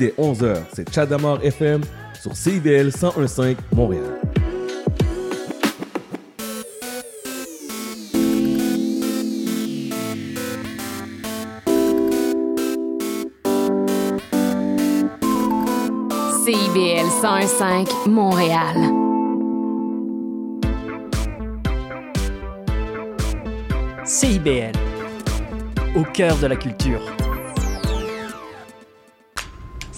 dès 11h. C'est Chadamar FM sur CIBL 1015 Montréal. CIBL 1015 Montréal. CIBL, au cœur de la culture.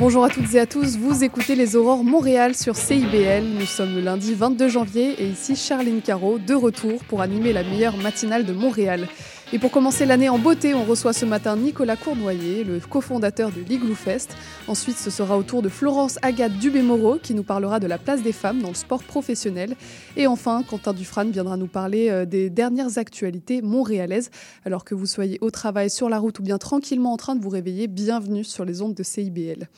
Bonjour à toutes et à tous, vous écoutez les Aurores Montréal sur CIBL. Nous sommes le lundi 22 janvier et ici Charline Caro, de retour pour animer la meilleure matinale de Montréal. Et pour commencer l'année en beauté, on reçoit ce matin Nicolas Cournoyer, le cofondateur de l'Igloo Fest. Ensuite, ce sera au tour de Florence Agathe Dubé-Moreau qui nous parlera de la place des femmes dans le sport professionnel. Et enfin, Quentin Dufresne viendra nous parler euh, des dernières actualités montréalaises. Alors que vous soyez au travail, sur la route ou bien tranquillement en train de vous réveiller, bienvenue sur les ondes de CIBL.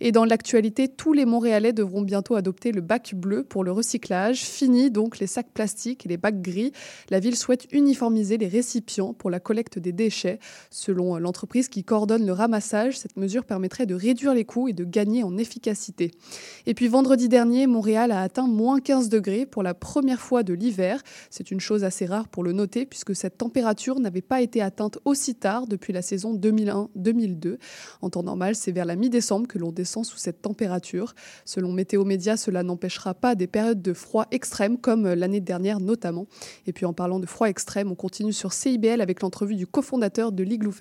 Et dans l'actualité, tous les Montréalais devront bientôt adopter le bac bleu pour le recyclage. Fini donc les sacs plastiques et les bacs gris. La ville souhaite uniformiser les récipients pour la collecte des déchets. Selon l'entreprise qui coordonne le ramassage, cette mesure permettrait de réduire les coûts et de gagner en efficacité. Et puis vendredi dernier, Montréal a atteint moins 15 degrés pour la première fois de l'hiver. C'est une chose assez rare pour le noter puisque cette température n'avait pas été atteinte aussi tard depuis la saison 2001-2002. En temps normal, c'est vers la mi-décembre que l'on descend sous cette température. Selon Météo Média, cela n'empêchera pas des périodes de froid extrême comme l'année dernière notamment. Et puis en parlant de froid extrême, on continue sur CIBL l'entrevue du cofondateur de l'Igloo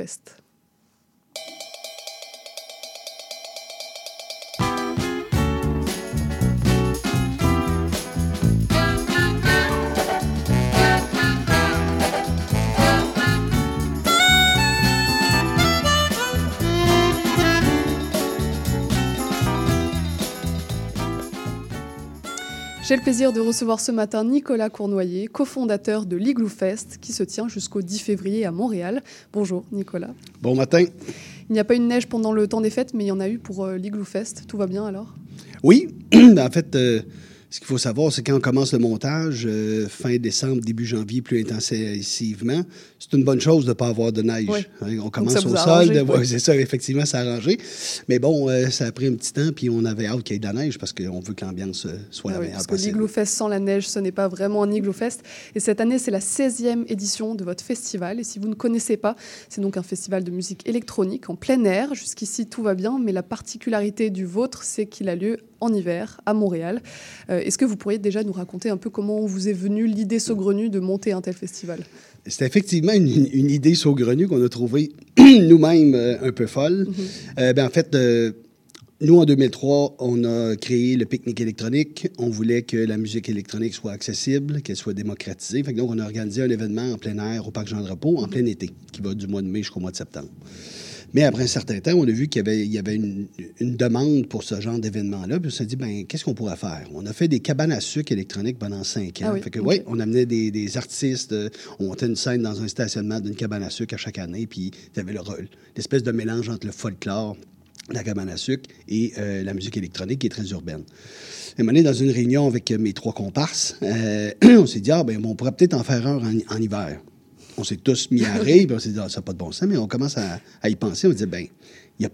J'ai le plaisir de recevoir ce matin Nicolas Cournoyer, cofondateur de l'Igloo Fest, qui se tient jusqu'au 10 février à Montréal. Bonjour Nicolas. Bon matin. Il n'y a pas eu de neige pendant le temps des fêtes, mais il y en a eu pour euh, l'Igloo Fest. Tout va bien alors? Oui, en fait, euh, ce qu'il faut savoir, c'est quand on commence le montage, euh, fin décembre, début janvier, plus intensivement, c'est une bonne chose de ne pas avoir de neige. Oui. Hein, On commence au sol, de- oui. c'est ça, effectivement, ça arrangé. Mais bon, euh, ça a pris un petit temps, puis on avait hâte qu'il y ait de la neige parce qu'on veut que l'ambiance euh, soit Ah la oui, meilleure parce que possible. l'Igloo Fest sans la neige, ce n'est pas vraiment un Igloo Fest. Et cette année, c'est la 16e édition de votre festival. Et si vous ne connaissez pas, c'est donc un festival de musique électronique en plein air. Jusqu'ici, tout va bien, mais la particularité du vôtre, c'est qu'il a lieu en hiver à Montréal. Euh, Est-ce que vous pourriez déjà nous raconter un peu comment vous est venue l'idée saugrenue de monter un tel festival? C'était effectivement une, une idée saugrenue qu'on a trouvée nous-mêmes euh, un peu folle. Euh, ben, en fait, euh, nous, en 2003, on a créé le pique-nique électronique. On voulait que la musique électronique soit accessible, qu'elle soit démocratisée. Fait que donc, on a organisé un événement en plein air au Parc Jean-Drapeau en plein été, qui va du mois de mai jusqu'au mois de septembre. Mais après un certain temps, on a vu qu'il y avait, il y avait une, une demande pour ce genre d'événement-là. Puis on s'est dit, ben, qu'est-ce qu'on pourrait faire? On a fait des cabanes à sucre électroniques pendant cinq ans. Ah oui, fait que, ouais, on amenait des, des artistes, euh, on montait une scène dans un stationnement d'une cabane à sucre à chaque année, puis il y avait le rôle, l'espèce de mélange entre le folklore, la cabane à sucre et euh, la musique électronique qui est très urbaine. Et moment donné, dans une réunion avec mes trois comparses, euh, on s'est dit, ah, ben, on pourrait peut-être en faire un en, en hiver. On s'est tous mis à rire, puis on s'est dit, ah, ça n'a pas de bon sens, mais on commence à, à y penser. On dit, ben, il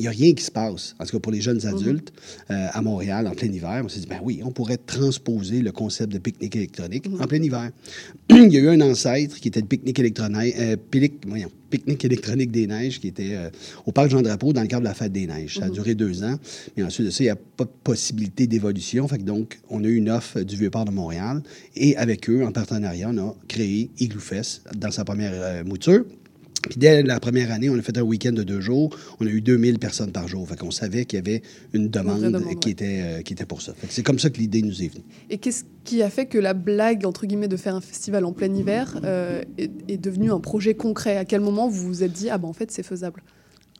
n'y a, rien qui se passe, en tout cas pour les jeunes adultes, euh, à Montréal en plein hiver. On s'est dit, ben oui, on pourrait transposer le concept de pique-nique électronique en plein hiver. il y a eu un ancêtre qui était le pique-nique électronique, euh, pique-nique électronique des neiges, qui était euh, au Parc Jean-Drapeau dans le cadre de la fête des neiges. Ça a duré deux ans. Et ensuite de ça, il n'y a pas de possibilité d'évolution. Fait que donc, on a eu une offre du Vieux-Port de Montréal. Et avec eux, en partenariat, on a créé Igloo Fest dans sa première mouture. Puis dès la première année, on a fait un week-end de deux jours. On a eu 2000 personnes par jour. Fait qu'on savait qu'il y avait une demande, qui, ouais. était, euh, qui était pour ça. Fait que c'est comme ça que l'idée nous est venue. Et qu'est-ce qui a fait que la blague, entre guillemets, de faire un festival en plein hiver euh, est, est devenue un projet concret? À quel moment vous vous êtes dit, ah ben en fait, c'est faisable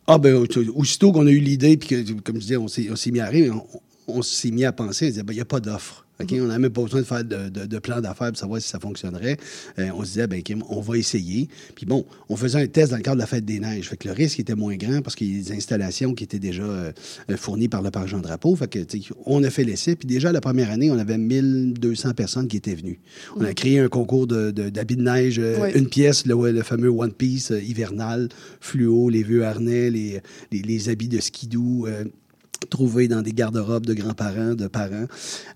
Ah, ben, au- aussitôt qu'on a eu l'idée, puis que, comme je disais, on s'est, on s'est mis à rire, on, on s'est mis à penser, on disait, ben, il n'y a pas d'offre. On n'avait même pas besoin de faire de, de- de plan d'affaires pour savoir si ça fonctionnerait. Euh, on se disait, ben, on va essayer. Puis bon, on faisait un test dans le cadre de la fête des neiges. Fait que le risque était moins grand parce qu'il y a des installations qui étaient déjà euh, fournies par le parc Jean Drapeau. Fait que, on a fait l'essai. Puis déjà, la première année, on avait 1200 personnes qui étaient venues. On a créé un concours de- d'habits de, neige, euh, une pièce, le, le fameux One Piece hivernal, fluo, les vieux harnais, les, les, les habits de skidoo. Trouvés dans des garde-robes de grands-parents, de parents.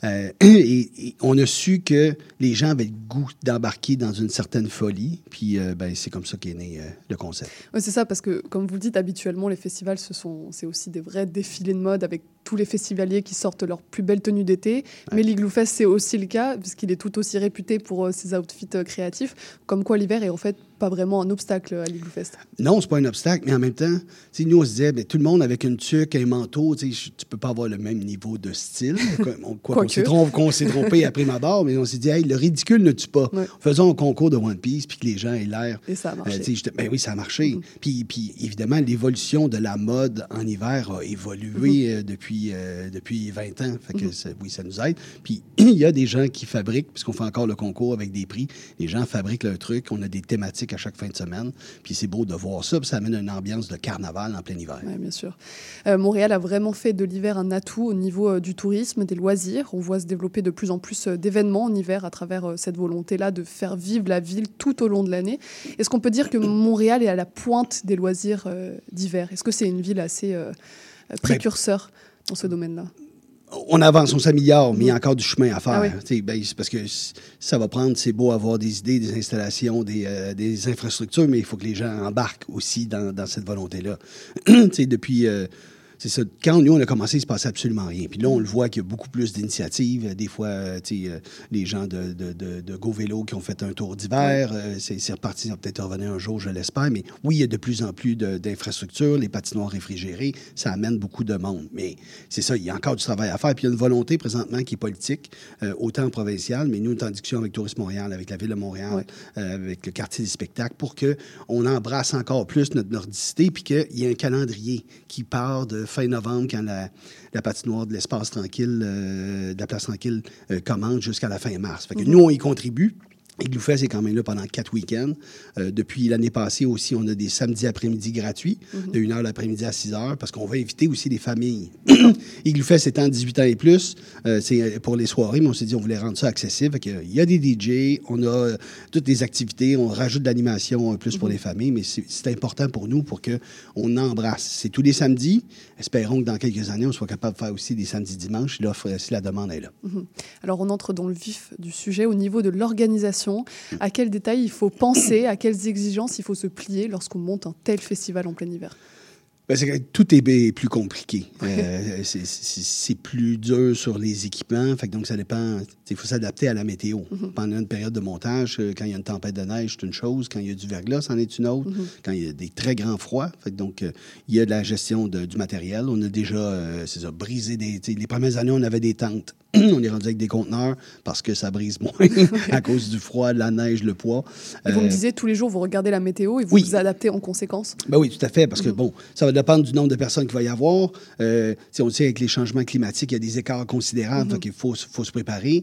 Euh, et, on a su que les gens avaient le goût d'embarquer dans une certaine folie. Puis euh, ben, c'est comme ça qu'est né euh, le concept. Ouais, c'est ça, parce que comme vous le dites, habituellement, les festivals, ce sont, c'est aussi des vrais défilés de mode avec tous les festivaliers qui sortent leur plus belle tenue d'été. Mais l'Igloo Fest, c'est aussi le cas, puisqu'il est tout aussi réputé pour euh, ses outfits euh, créatifs. Comme quoi, l'hiver est en fait pas vraiment un obstacle à l'Igloo Fest. Non, c'est pas un obstacle, mais en même temps, sais, nous, on se disait, ben, tout le monde avec une tuque, un manteau, tu peux pas avoir le même niveau de style. Quoi, on- quoi qu'on Quoique. s'est trompé, trompé après ma barre, mais on s'est dit, hey, le ridicule ne tue pas. Ouais. Faisons un concours de One Piece, puis que les gens aient l'air. Et ça a marché. Euh, ben oui, ça a marché. puis, puis, évidemment, l'évolution de la mode en hiver a évolué euh, depuis, euh, depuis 20 ans. Fait que ça- oui, ça nous aide. Puis, il y a des gens qui fabriquent, puisqu'on fait encore le concours avec des prix, les gens fabriquent leur truc. On a des thématiques à chaque fin de semaine. Puis, c'est beau de voir ça. Puis, ça amène une ambiance de carnaval en plein hiver. Oui, bien sûr. Euh, Montréal a vraiment fait de l'hiver un atout au niveau euh, du tourisme, des loisirs. On voit se développer de plus en plus euh, d'événements en hiver à travers euh, cette volonté-là de faire vivre la ville tout au long de l'année. Est-ce qu'on peut dire que Montréal est à la pointe des loisirs euh, d'hiver? Est-ce que c'est une ville assez euh, euh, précurseur? Dans ce domaine-là? On avance, on s'améliore, mais il y a encore du chemin à faire. Ah oui. Ben, c'est parce que ça va prendre, c'est beau avoir des idées, des installations, des, euh, des infrastructures, mais il faut que les gens embarquent aussi dans, dans cette volonté-là. Depuis. euh, c'est ça. Quand nous, on a commencé, il se passait absolument rien. Puis là, on le voit qu'il y a beaucoup plus d'initiatives. Des fois, euh, tu sais, euh, les gens de, de, de, de Go Vélo qui ont fait un tour d'hiver. euh, c'est reparti, ça va peut-être revenir un jour, je l'espère. Mais oui, il y a de plus en plus d'infrastructures, les patinoires réfrigérées. Ça amène beaucoup de monde. Mais c'est ça, il y a encore du travail à faire. Puis il y a une volonté présentement qui est politique, euh, autant provinciale, mais nous, on est en discussion avec Tourisme Montréal, avec la Ville de Montréal, Ouais. euh, avec le quartier des spectacles, pour qu'on embrasse encore plus notre nordicité, puis qu'il y ait un calendrier qui part de fin novembre, quand la, la patinoire de l'espace tranquille, euh, de la place tranquille, euh, commence jusqu'à la fin mars. Fait que nous, on y contribue. Igloo Fest est quand même là pendant quatre week-ends. Euh, depuis l'année passée aussi, on a des samedis après-midi gratuits, de 1h l'après-midi à 6h, parce qu'on va inviter aussi les familles. Igloo Fest étant 18 ans et plus, euh, c'est pour les soirées, mais on s'est dit on voulait rendre ça accessible. Il y a des DJ, on a euh, toutes les activités, on rajoute de l'animation euh, plus pour les familles, mais c'est important pour nous pour qu'on embrasse. C'est tous les samedis. Espérons que dans quelques années, on soit capable de faire aussi des samedis dimanches, l'offre, si la demande est là. Alors on entre dans le vif du sujet au niveau de l'organisation. À quels détails il faut penser, à quelles exigences il faut se plier lorsqu'on monte un tel festival en plein hiver Ben, que tout est plus compliqué. Euh, c'est- plus dur sur les équipements. Fait que donc, ça dépend. Il faut s'adapter à la météo. Pendant une période de montage, euh, quand il y a une tempête de neige, c'est une chose. Quand il y a du verglas, c'en est une autre. Quand il y a des très grands froids. Fait donc, euh, il y a de la gestion de- du matériel. On a déjà, euh, c'est ça, brisé des. Les premières années, on avait des tentes. on est rendu avec des conteneurs parce que ça brise moins à cause du froid, de la neige, le poids. Et Vous me disiez tous les jours, vous regardez la météo et vous oui. vous adaptez en conséquence? ben oui, tout à fait, parce Mhm. que, bon, ça va dépendre du nombre de personnes qu'il va y avoir. On sait, avec les changements climatiques, il y a des écarts considérables, Mhm. donc il faut, faut se préparer.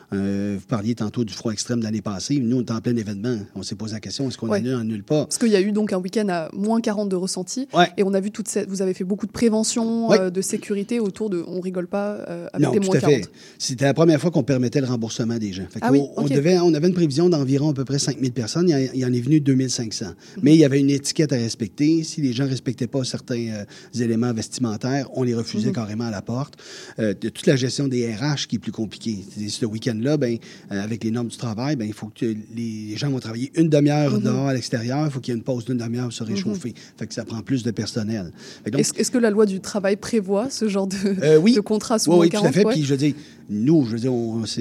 Euh, vous parliez tantôt du froid extrême de l'année passée. Nous, on est en plein événement. On s'est posé la question, est-ce qu'on Ouais. annule, on annule pas? Parce qu'il y a eu donc un week-end à moins 40 de ressenti. Ouais. Et on a vu toute cette. Vous avez fait beaucoup de prévention, Ouais. euh, de sécurité autour de. On rigole pas euh, avec Non, des tout moins à fait. 40. C'était la première fois qu'on permettait le remboursement des gens. Fait Ah qu'on- oui, on, devait, on avait une prévision d'environ à peu près 5000 personnes. Il y, en- il y en est venu 2500. Mhm. Mais il y avait une étiquette à respecter. Si les gens ne respectaient pas certains euh, éléments vestimentaires, on les refusait Mhm. carrément à la porte. Toute la gestion des RH qui est plus compliquée. C'est- Ce week-end-là, ben, euh, avec les normes du travail, ben, il faut que les gens vont travailler une demi-heure Mhm. dehors à l'extérieur. Il faut qu'il y ait une pause d'une demi-heure pour se réchauffer. Fait que ça prend plus de personnel. Est-ce que la loi du travail prévoit ce genre de, euh, oui. de contrat sous Oui, oui, tout 40 à fait. ouais. Puis je dire, nous, je veux dire,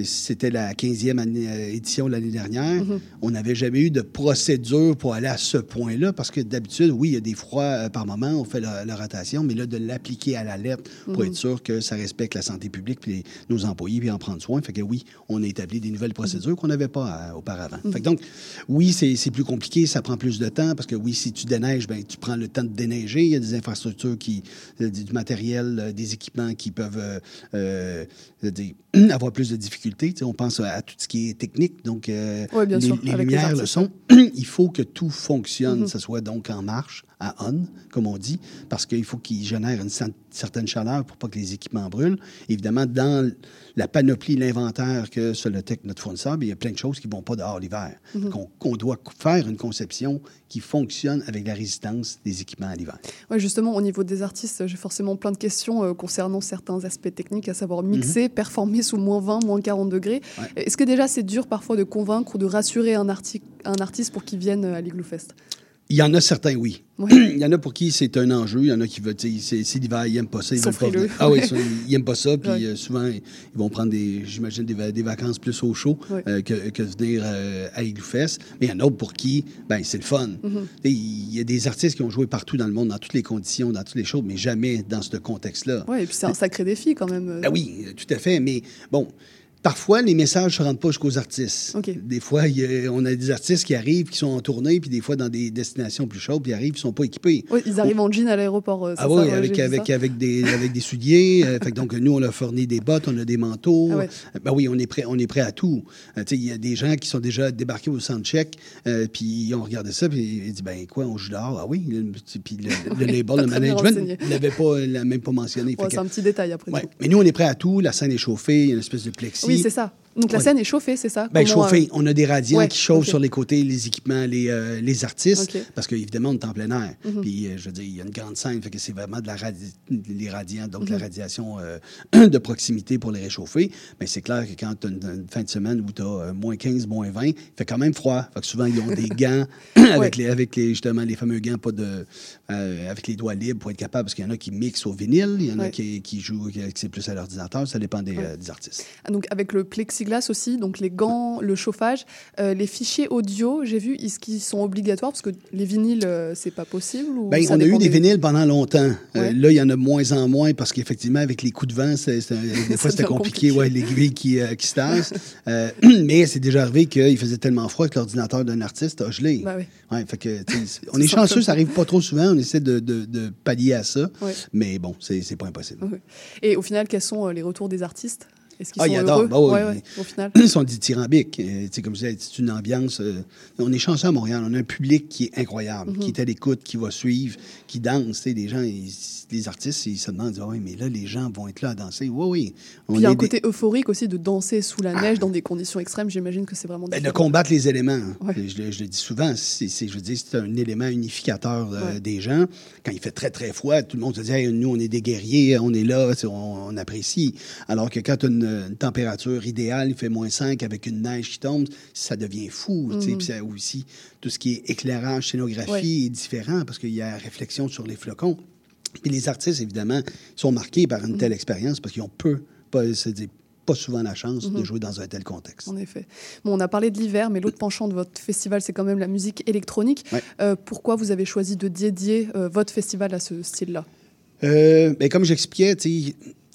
c'était la 15e année- euh, édition de l'année dernière. Mhm. On n'avait jamais eu de procédure pour aller à ce point-là, parce que d'habitude, oui, il y a des froids euh, par moment, on fait la, la rotation, mais là, de l'appliquer à la lettre pour être sûr que ça respecte la santé publique, puis les- nos employés, puis en prendre soin. Fait que oui, on a établi des nouvelles procédures qu'on n'avait pas euh, auparavant. Fait que donc, oui, c'est plus compliqué, ça prend plus de temps parce que oui, si tu déneiges, ben, tu prends le temps de déneiger. Il y a des infrastructures, qui, euh, du matériel, euh, des équipements qui peuvent euh, avoir plus de difficultés. On pense à, à tout ce qui est technique, donc euh, les, sûr, les avec les lumières, le son. Il faut que tout fonctionne, Mhm. que ce soit donc en marche, à on, comme on dit, parce qu'il faut qu'il génère une cer- certaine chaleur pour pas que les équipements brûlent. Évidemment, dans la panoplie, l'inventaire que Solotech, notre fournisseur, bien, il y a plein de choses qui ne vont pas dehors l'hiver. Mhm. Qu'on qu'on doit faire une conception qui fonctionne avec la résistance des équipements à l'hiver. Ouais, justement, au niveau des artistes, j'ai forcément plein de questions euh, concernant certains aspects techniques, à savoir mixer, performer sous moins 20, moins 40 degrés. Ouais. Est-ce que déjà c'est dur parfois de convaincre ou de rassurer un, arti- un artiste pour qu'il vienne euh, à l'Igloo Fest? Il y en a certains, oui. Ouais. Il y en a pour qui c'est un enjeu. Il y en a qui veulent, c'est l'hiver, ils n'aiment pas ça. Ils veulent pas venir. Ah oui, ça, ils n'aiment pas ça. Puis Ouais. euh, souvent, ils vont prendre des, j'imagine, des, va- des vacances plus au chaud Ouais. euh, que, que venir euh, à Igloo Fest. Mais il y en a d'autres pour qui, ben, c'est le fun. Mhm. Sais, Il y a des artistes qui ont joué partout dans le monde, dans toutes les conditions, dans toutes les choses, mais jamais dans ce contexte-là. Ouais, et puis c'est un sacré défi quand même. Ben oui, tout à fait. Mais bon, parfois, les messages ne se rendent pas jusqu'aux artistes. Des fois, y a- on a des artistes qui arrivent, qui sont en tournée, puis des fois dans des destinations plus chaudes, puis ils arrivent, ils ne sont pas équipés. Ils arrivent en jean à l'aéroport. euh, Ah ça, oui, ouais, avec, avec, ça. avec, des, avec des souliers. Euh, fait que donc, nous, on leur fournit des bottes, on a des manteaux. Ah ouais. Euh, Ben oui, on est prêt, on est prêt à tout. Euh, Il y a des gens qui sont déjà débarqués au soundcheck, euh, puis ils ont regardé ça, puis ils disent, ben quoi, on joue dehors? Ah oui. Le- Puis le, le label, le management, ne l'avait pas, même pas mentionné. Ouais, c'est un petit détail après tout. Mais nous, on est prêt à tout. La scène est chauffée, il y a une espèce de plexi. Oui, c'est ça. Donc la Ouais. scène est chauffée, c'est ça Ben, Comment, chauffé. euh, On a des radiants ouais, qui chauffent sur les côtés, les équipements, les, euh, les artistes, Ok. parce qu'évidemment, on est en plein air. Mhm. Puis, euh, je veux dire, il y a une grande scène, fait que c'est vraiment de la radi- les radiants, donc Mhm. la radiation euh, de proximité pour les réchauffer. Mais c'est clair que quand tu as une, une fin de semaine où tu as moins 15, moins 20, il fait quand même froid. Fait que souvent, ils ont des gants avec, les, avec les, justement les fameux gants pas de, avec les doigts libres pour être capable, parce qu'il y en a qui mixent au vinyle, il y en a qui, qui jouent, qui, c'est plus à l'ordinateur, ça dépend des, des artistes. Ah, Donc avec le plexiglas aussi, donc les gants, le chauffage, euh, les fichiers audio, j'ai vu, est-ce qu'ils sont obligatoires? Parce que les vinyles, euh, c'est pas possible ou Ben, ça on a eu dépend des vinyles pendant longtemps. Euh, Ouais. là, il y en a de moins en moins parce qu'effectivement, avec les coups de vent, c'est- des fois, c'était compliqué. compliqué. Ouais, l'aiguille qui, euh, qui se tasse. Euh, mais c'est déjà arrivé qu'il faisait tellement froid que l'ordinateur d'un artiste a gelé. Oui. Ouais, fait que, tu sais, c'est- on est chanceux, ça arrive pas trop souvent. On essaie de, de- de pallier à ça. Mais bon, c'est c'est pas impossible. Et au final, quels sont les retours des artistes? Est-ce qu'ils Ah, sont ils adorent. heureux? Bah Ouais, ouais, Au final. Ils sont dithyrambiques. Euh, tu sais, comme je disais, c'est une ambiance. euh, on est chanceux à Montréal. On a un public qui est incroyable, Mhm. qui est à l'écoute, qui va suivre, qui danse. Les gens, ils- les artistes, ils se demandent, oui, mais là, les gens vont être là à danser. Oui, oui. Puis il y a est un des- côté euphorique aussi de danser sous la neige dans des conditions extrêmes. J'imagine que c'est vraiment Ben, de combattre les éléments. Ouais. Je, le- je le dis souvent, c'est, c'est- je veux dire, c'est un élément unificateur euh, Ouais. des gens. Quand il fait très, très froid, tout le monde se dit Hey, nous, on est des guerriers, on est là, c'est- on, on apprécie. Alors que quand une, une température idéale, il fait moins 5 avec une neige qui tombe, ça devient fou. sais. Mhm. Puis ça aussi, tout ce qui est éclairage, scénographie est différent parce qu'il y a réflexion sur les flocons. Puis les artistes, évidemment, sont marqués par une telle expérience parce qu'ils ont peu, pas, pas souvent la chance de Mhm. jouer dans un tel contexte. En effet. Bon, on a parlé de l'hiver, mais l'autre penchant de votre festival, c'est quand même la musique électronique. Ouais. Euh, pourquoi vous avez choisi de dédier euh, votre festival à ce style-là? Euh, ben, comme j'expliquais,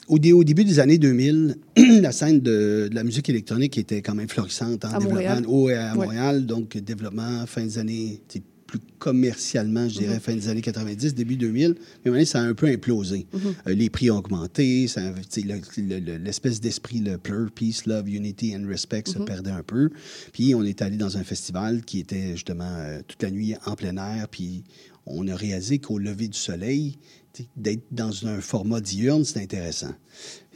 au, dé- au début des années 2000, la scène de, de la musique électronique était quand même florissante en À développement. Montréal. Oh, et à Ouais. Montréal, donc développement fin des années, plus commercialement, je dirais, Mhm. fin des années 90, début 2000. Mais donné, ça a un peu implosé. Mhm. Euh, les prix ont augmenté, le- le- l'espèce d'esprit, le plur, peace, love, unity and respect se Mhm. perdait un peu. Puis on est allé dans un festival qui était justement euh, toute la nuit en plein air, puis on a réalisé qu'au lever du soleil, d'être dans un format diurne, c'est intéressant.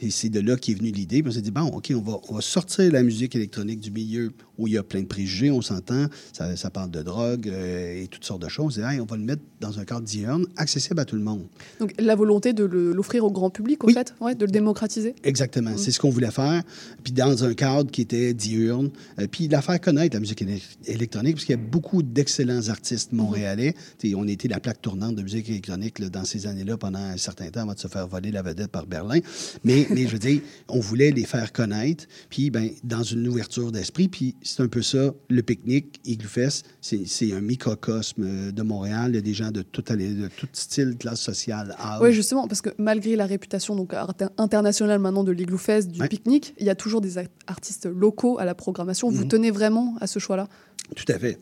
Et c'est de là qu'est venue l'idée. On s'est dit, bon, OK, on va, on va sortir la musique électronique du milieu où il y a plein de préjugés, on s'entend, ça, ça parle de drogue euh, et toutes sortes de choses. Et, hey, on va le mettre dans un cadre diurne, accessible à tout le monde. Donc la volonté de l'offrir au grand public, en Oui. fait, ouais, de le démocratiser. Exactement. C'est ce qu'on voulait faire. Puis dans un cadre qui était diurne. Euh, puis la faire connaître, la musique éle- électronique, parce qu'il y a beaucoup d'excellents artistes montréalais. Tu sais, On était la plaque tournante de musique électronique là, dans ces années-là là pendant un certain temps avant de se faire voler la vedette par Berlin. Mais, mais je veux dire, on voulait les faire connaître, puis ben, dans une ouverture d'esprit. Puis c'est un peu ça, le pique-nique, Igloo Fest, c'est un microcosme euh, de Montréal. Il y a des gens de tout, de tout style, classe sociale, âge. Oui, justement, parce que malgré la réputation donc, internationale maintenant de l'Igloo Fest, du Ouais. pique-nique, il y a toujours des artistes locaux à la programmation. Vous Mhm. tenez vraiment à ce choix-là? Tout à fait.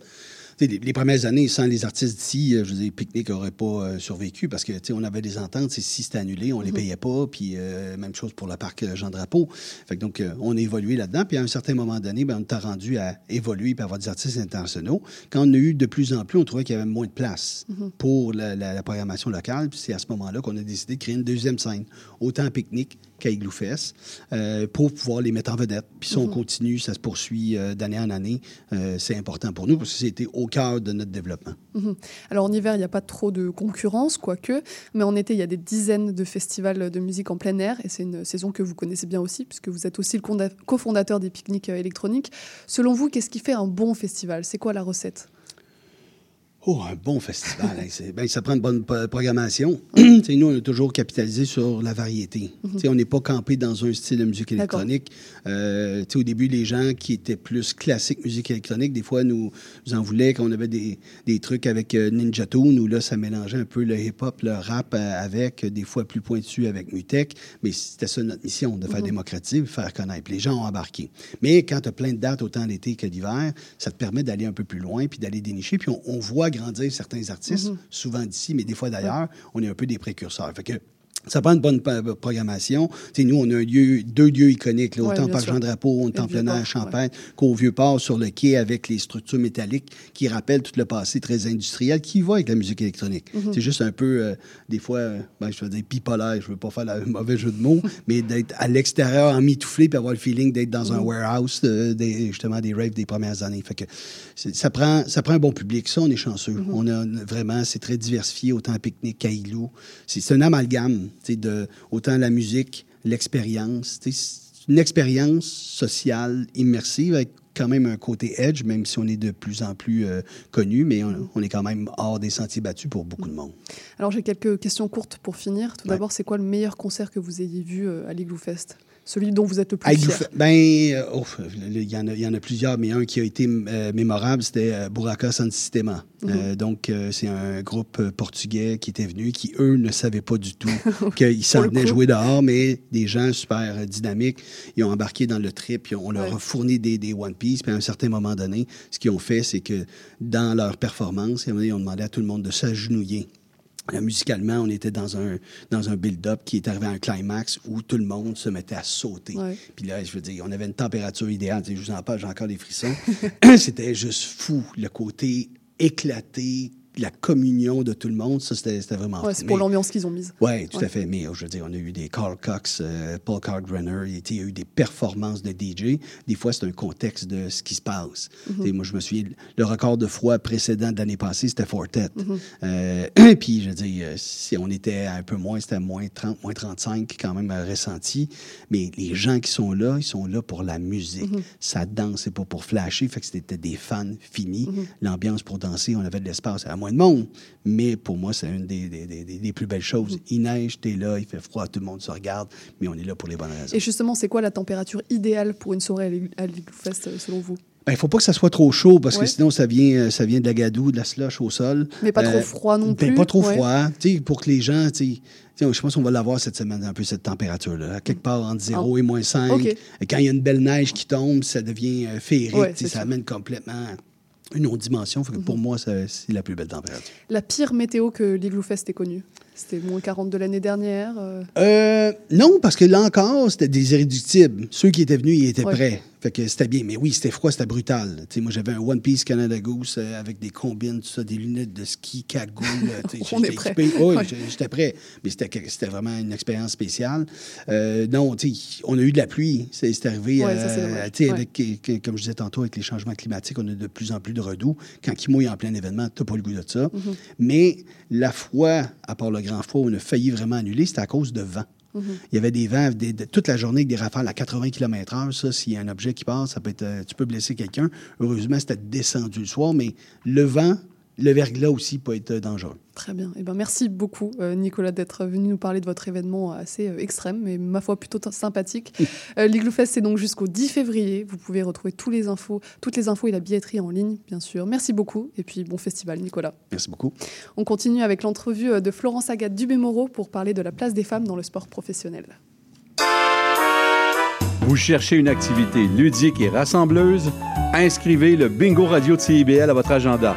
Les, les premières années, sans les artistes d'ici, euh, je veux dire, Picnic n'aurait pas euh, survécu parce que tu sais, on avait des ententes. Si c'était annulé, on les payait pas. Puis euh, même chose pour le parc euh, Jean Drapeau. Fait que donc, on a évolué là-dedans. Puis à un certain moment donné, ben, on t'a rendu à évoluer et avoir des artistes internationaux. Quand on a eu de plus en plus, on trouvait qu'il y avait moins de place pour la, la- la programmation locale. Puis c'est à ce moment-là qu'on a décidé de créer une deuxième scène, autant à Picnic qu'à Igloo Fest, euh, pour pouvoir les mettre en vedette. Puis ça, on continue, ça se poursuit d'année en année. C'est important pour nous parce que c'était au cœur de notre développement. Mhm. Alors en hiver, il n'y a pas trop de concurrence, quoique, mais en été, il y a des dizaines de festivals de musique en plein air, et c'est une saison que vous connaissez bien aussi, puisque vous êtes aussi le cofondateur des pique-niques euh, électroniques. Selon vous, qu'est-ce qui fait un bon festival? C'est quoi la recette? Oh, un bon festival. hein, ben, ça prend une bonne programmation. Nous, on a toujours capitalisé sur la variété. Tu sais, On n'est pas campé dans un style de musique électronique. Euh, au début, les gens qui étaient plus classiques musique électronique, des fois, nous, nous en voulaient quand on avait des, des trucs avec euh, Ninja Tune, où là, ça mélangeait un peu le hip-hop, le rap euh, avec, des fois plus pointu avec Mutech. Mais c'était ça notre mission, de faire démocratiser, faire connaître. Les gens ont embarqué. Mais quand tu as plein de dates, autant l'été que l'hiver, ça te permet d'aller un peu plus loin, puis d'aller dénicher. Puis on, on voit grandir certains artistes, souvent d'ici, mais des fois d'ailleurs. On est un peu des précurseurs. Fait que ça prend une bonne pa- programmation. Nous, on a un lieu, deux lieux iconiques, là, autant par sûr. Jean Drapeau, on Et est en le plein Champagne, qu'au Vieux-Port sur le quai avec les structures métalliques qui rappellent tout le passé très industriel qui va avec la musique électronique. Mhm. C'est juste un peu, euh, des fois, euh, ben, je veux dire bipolaire, je veux pas faire le mauvais jeu de mots, mais d'être à l'extérieur en mitouflé puis avoir le feeling d'être dans Mhm. un warehouse, euh, des, justement, des raves des premières années. Fait que ça prend, ça prend un bon public. Ça, on est chanceux. Mhm. On a vraiment, c'est très diversifié, autant à pique-nique qu'à. C'est un amalgame, de autant la musique, l'expérience. une expérience sociale immersive avec quand même un côté edge, même si on est de plus en plus euh, connu, mais on, on est quand même hors des sentiers battus pour beaucoup de monde. Alors j'ai quelques questions courtes pour finir. Tout Ouais. d'abord, c'est quoi le meilleur concert que vous ayez vu euh, à l'Igloo Fest? Celui dont vous êtes le plus fier Ben, euh, oh, il y, en a- il y en a plusieurs, mais un qui a été euh, mémorable, c'était euh, Buraka San Sistema. Mhm. Euh, donc, c'est un groupe portugais qui était venu, qui, eux, ne savaient pas du tout qu'ils s'en venaient jouer dehors, mais des gens super dynamiques. Ils ont embarqué dans le trip, puis on leur Ouais. a fourni des, des One Piece, puis à un certain moment donné, ce qu'ils ont fait, c'est que dans leur performance, ils ont demandé à tout le monde de s'agenouiller. Là, musicalement, on était dans un, dans un build-up qui est arrivé à un climax où tout le monde se mettait à sauter. Ouais. Puis là, je veux dire, on avait une température idéale. Je vous en parle, j'ai encore des frissons. c'était juste fou. Le côté éclaté, la communion de tout le monde, ça, c'était vraiment Ouais, c'est pour l'ambiance qu'ils ont mise. oui, tout Ouais. à fait. Mais euh, je veux dire, on a eu des Carl Cox, euh, Paul Cardrunner, il y a- eu des performances de DJ. Des fois, c'est un contexte de ce qui se passe. Mhm. Sais, Moi, je me souviens, le record de froid précédent de l'année passée, c'était Fortet. Mhm. Euh, puis, je veux dire, si on était un peu moins, c'était moins 30, moins 35, quand même ressenti. Mais les gens qui sont là, ils sont là pour la musique. Mhm. Ça danse, c'est pas pour flasher. Fait que c'était des fans finis. Mhm. L'ambiance pour danser, on avait de l'espace à moins de monde. Mais pour moi, c'est une des, des- des- des- des plus belles choses. Mhm. Il neige, t'es là, il fait froid, tout le monde se regarde, mais on est là pour les bonnes raisons. Et justement, c'est quoi la température idéale pour une soirée à l'Ig- à l'Igloo Fest, euh, selon vous? Ben, il faut pas que ça soit trop chaud parce Ouais. que sinon, ça vient, euh, ça vient de la gadoue, de la slush au sol. Mais pas trop Euh, froid non ben, plus. Pas trop ouais. froid. Tu sais, pour que les gens, tu sais, tu sais, je pense qu'on va l'avoir cette semaine, un peu cette température-là. Quelque part entre 0 et moins 5. Ah. Ok. Et quand il y a une belle neige qui tombe, ça devient féerique. Ouais, ça sûr. amène complètement une autre dimension. Fait que Pour moi, ça- c'est la plus belle température. La pire météo que l'Igloo Fest ait connue C'était moins 40 de l'année dernière euh, Euh, non, parce que là encore, c'était des irréductibles. Ceux qui étaient venus, ils étaient Ouais. prêts. Fait que c'était bien. Mais oui, c'était froid, c'était brutal. Tu sais, moi, j'avais un One Piece Canada Goose euh, avec des combines, tout ça, des lunettes de ski, cagoule. On est prêt. Oui, Ouais. j'étais prêt. Mais c'était vraiment une expérience spéciale. Euh, non, on a eu de la pluie. C'est arrivé, Ouais, euh, Ouais. avec, comme je disais tantôt, avec les changements climatiques, on a de plus en plus de redoux. Quand il mouille en plein événement, tu n'as pas le goût de ça. Mhm. Mais la fois, à part le grand froid, où on a failli vraiment annuler, c'était à cause de vent. Il y avait des vents de- toute la journée avec des rafales à 80 km/h. Ça, s'il y a un objet qui passe, ça peut être, euh, tu peux blesser quelqu'un. Heureusement, c'était descendu le soir, mais le vent le verglas aussi peut être dangereux. Très bien. Eh ben, merci beaucoup, euh, Nicolas, d'être venu nous parler de votre événement assez euh, extrême, mais ma foi plutôt sympathique. Euh, L'Igloo Fest, c'est donc jusqu'au 10 février. Vous pouvez retrouver tous les infos, toutes les infos et la billetterie en ligne, bien sûr. Merci beaucoup. Et puis, bon festival, Nicolas. Merci beaucoup. On continue avec l'entrevue euh, de Florence Agathe Dubé-Moreau pour parler de la place des femmes dans le sport professionnel. Vous cherchez une activité ludique et rassembleuse? Inscrivez le Bingo Radio de CIBL à votre agenda.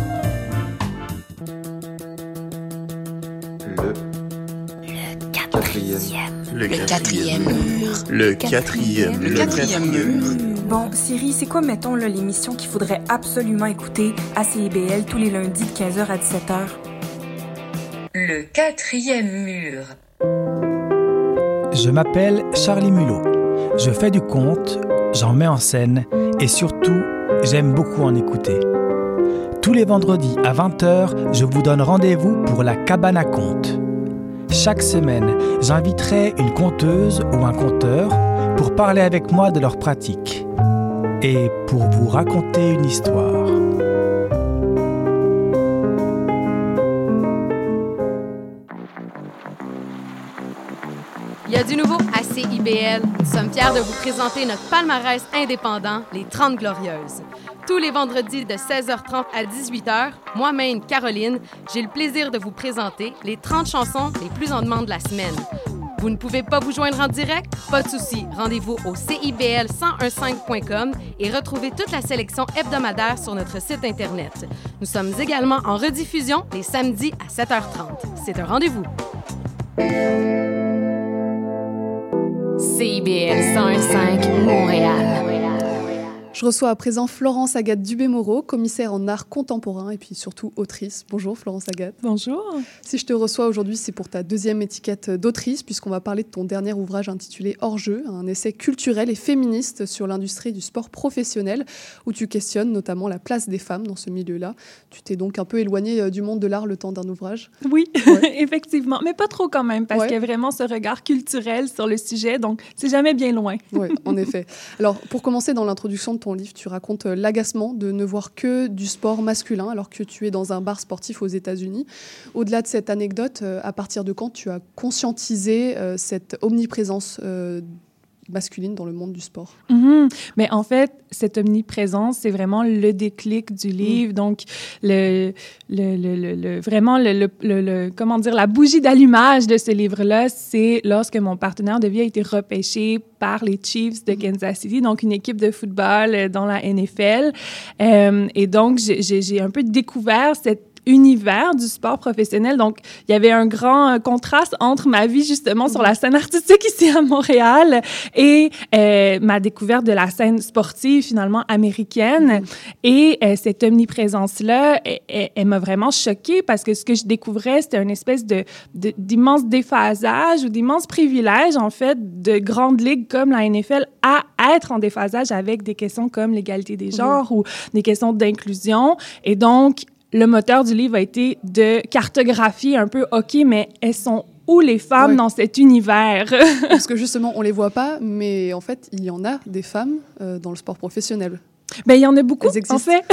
Le quatrième mur. Le quatrième. Le quatrième mur. Bon, Siri, c'est quoi, mettons, là, l'émission qu'il faudrait absolument écouter à CIBL tous les lundis de 15h à 17h? Le quatrième mur. Je m'appelle Charlie Mulot. Je fais du conte, j'en mets en scène et surtout, j'aime beaucoup en écouter. Tous les vendredis à 20h, je vous donne rendez-vous pour la cabane à contes. Chaque semaine, j'inviterai une conteuse ou un conteur pour parler avec moi de leur pratique et pour vous raconter une histoire. Il y a du nouveau à CIBL. Nous sommes fiers de vous présenter notre palmarès indépendant, les 30 Glorieuses. Tous les vendredis de 16h30 à 18h, moi-même, Caroline, j'ai le plaisir de vous présenter les 30 chansons les plus en demande de la semaine. Vous ne pouvez pas vous joindre en direct? Pas de souci. Rendez-vous au CIBL1015.com et retrouvez toute la sélection hebdomadaire sur notre site Internet. Nous sommes également en rediffusion les samedis à 7h30. C'est un rendez-vous. CIBL 101.5 Montréal. Je reçois à présent Florence Agathe Dubé-Moreau, commissaire en art contemporain et puis surtout autrice. Bonjour Florence Agathe. Bonjour. Si je te reçois aujourd'hui, c'est pour ta deuxième étiquette d'autrice, puisqu'on va parler de ton dernier ouvrage intitulé Hors-jeu, un essai culturel et féministe sur l'industrie du sport professionnel, où tu questionnes notamment la place des femmes dans ce milieu-là. Tu t'es donc un peu éloignée du monde de l'art le temps d'un ouvrage. Oui, ouais. effectivement, mais pas trop quand même, parce ouais. qu'il y a vraiment ce regard culturel sur le sujet, donc c'est jamais bien loin. oui, en effet. Alors, pour commencer dans l'introduction de ton livre, tu racontes l'agacement de ne voir que du sport masculin alors que tu es dans un bar sportif aux États-Unis. Au-delà de cette anecdote, à partir de quand tu as conscientisé cette omniprésence masculine dans le monde du sport. -hmm. Mais en fait, cette omniprésence, c'est vraiment le déclic du livre. Donc, le, le, le, le vraiment, le, comment dire, la bougie d'allumage de ce livre-là, c'est lorsque mon partenaire de vie a été repêché par les Chiefs de Kansas City, donc une équipe de football dans la NFL. Euh, et donc, j'ai un peu découvert cette univers du sport professionnel. Donc, il y avait un grand contraste entre ma vie, justement, sur la scène artistique ici à Montréal et euh, ma découverte de la scène sportive, finalement, américaine. Mm -hmm. Et euh, cette omniprésence-là, elle, elle m'a vraiment choquée parce que ce que je découvrais, c'était une espèce de, d'immense déphasage ou d'immense privilège, en fait, de grandes ligues comme la NFL à être en déphasage avec des questions comme l'égalité des genres mm -hmm. ou des questions d'inclusion. Et donc, le moteur du livre a été de cartographier un peu, OK, mais elles sont où les femmes ouais. dans cet univers? Parce que justement, on les voit pas, mais en fait, il y en a des femmes euh, dans le sport professionnel. Ben, il y en a beaucoup, en fait.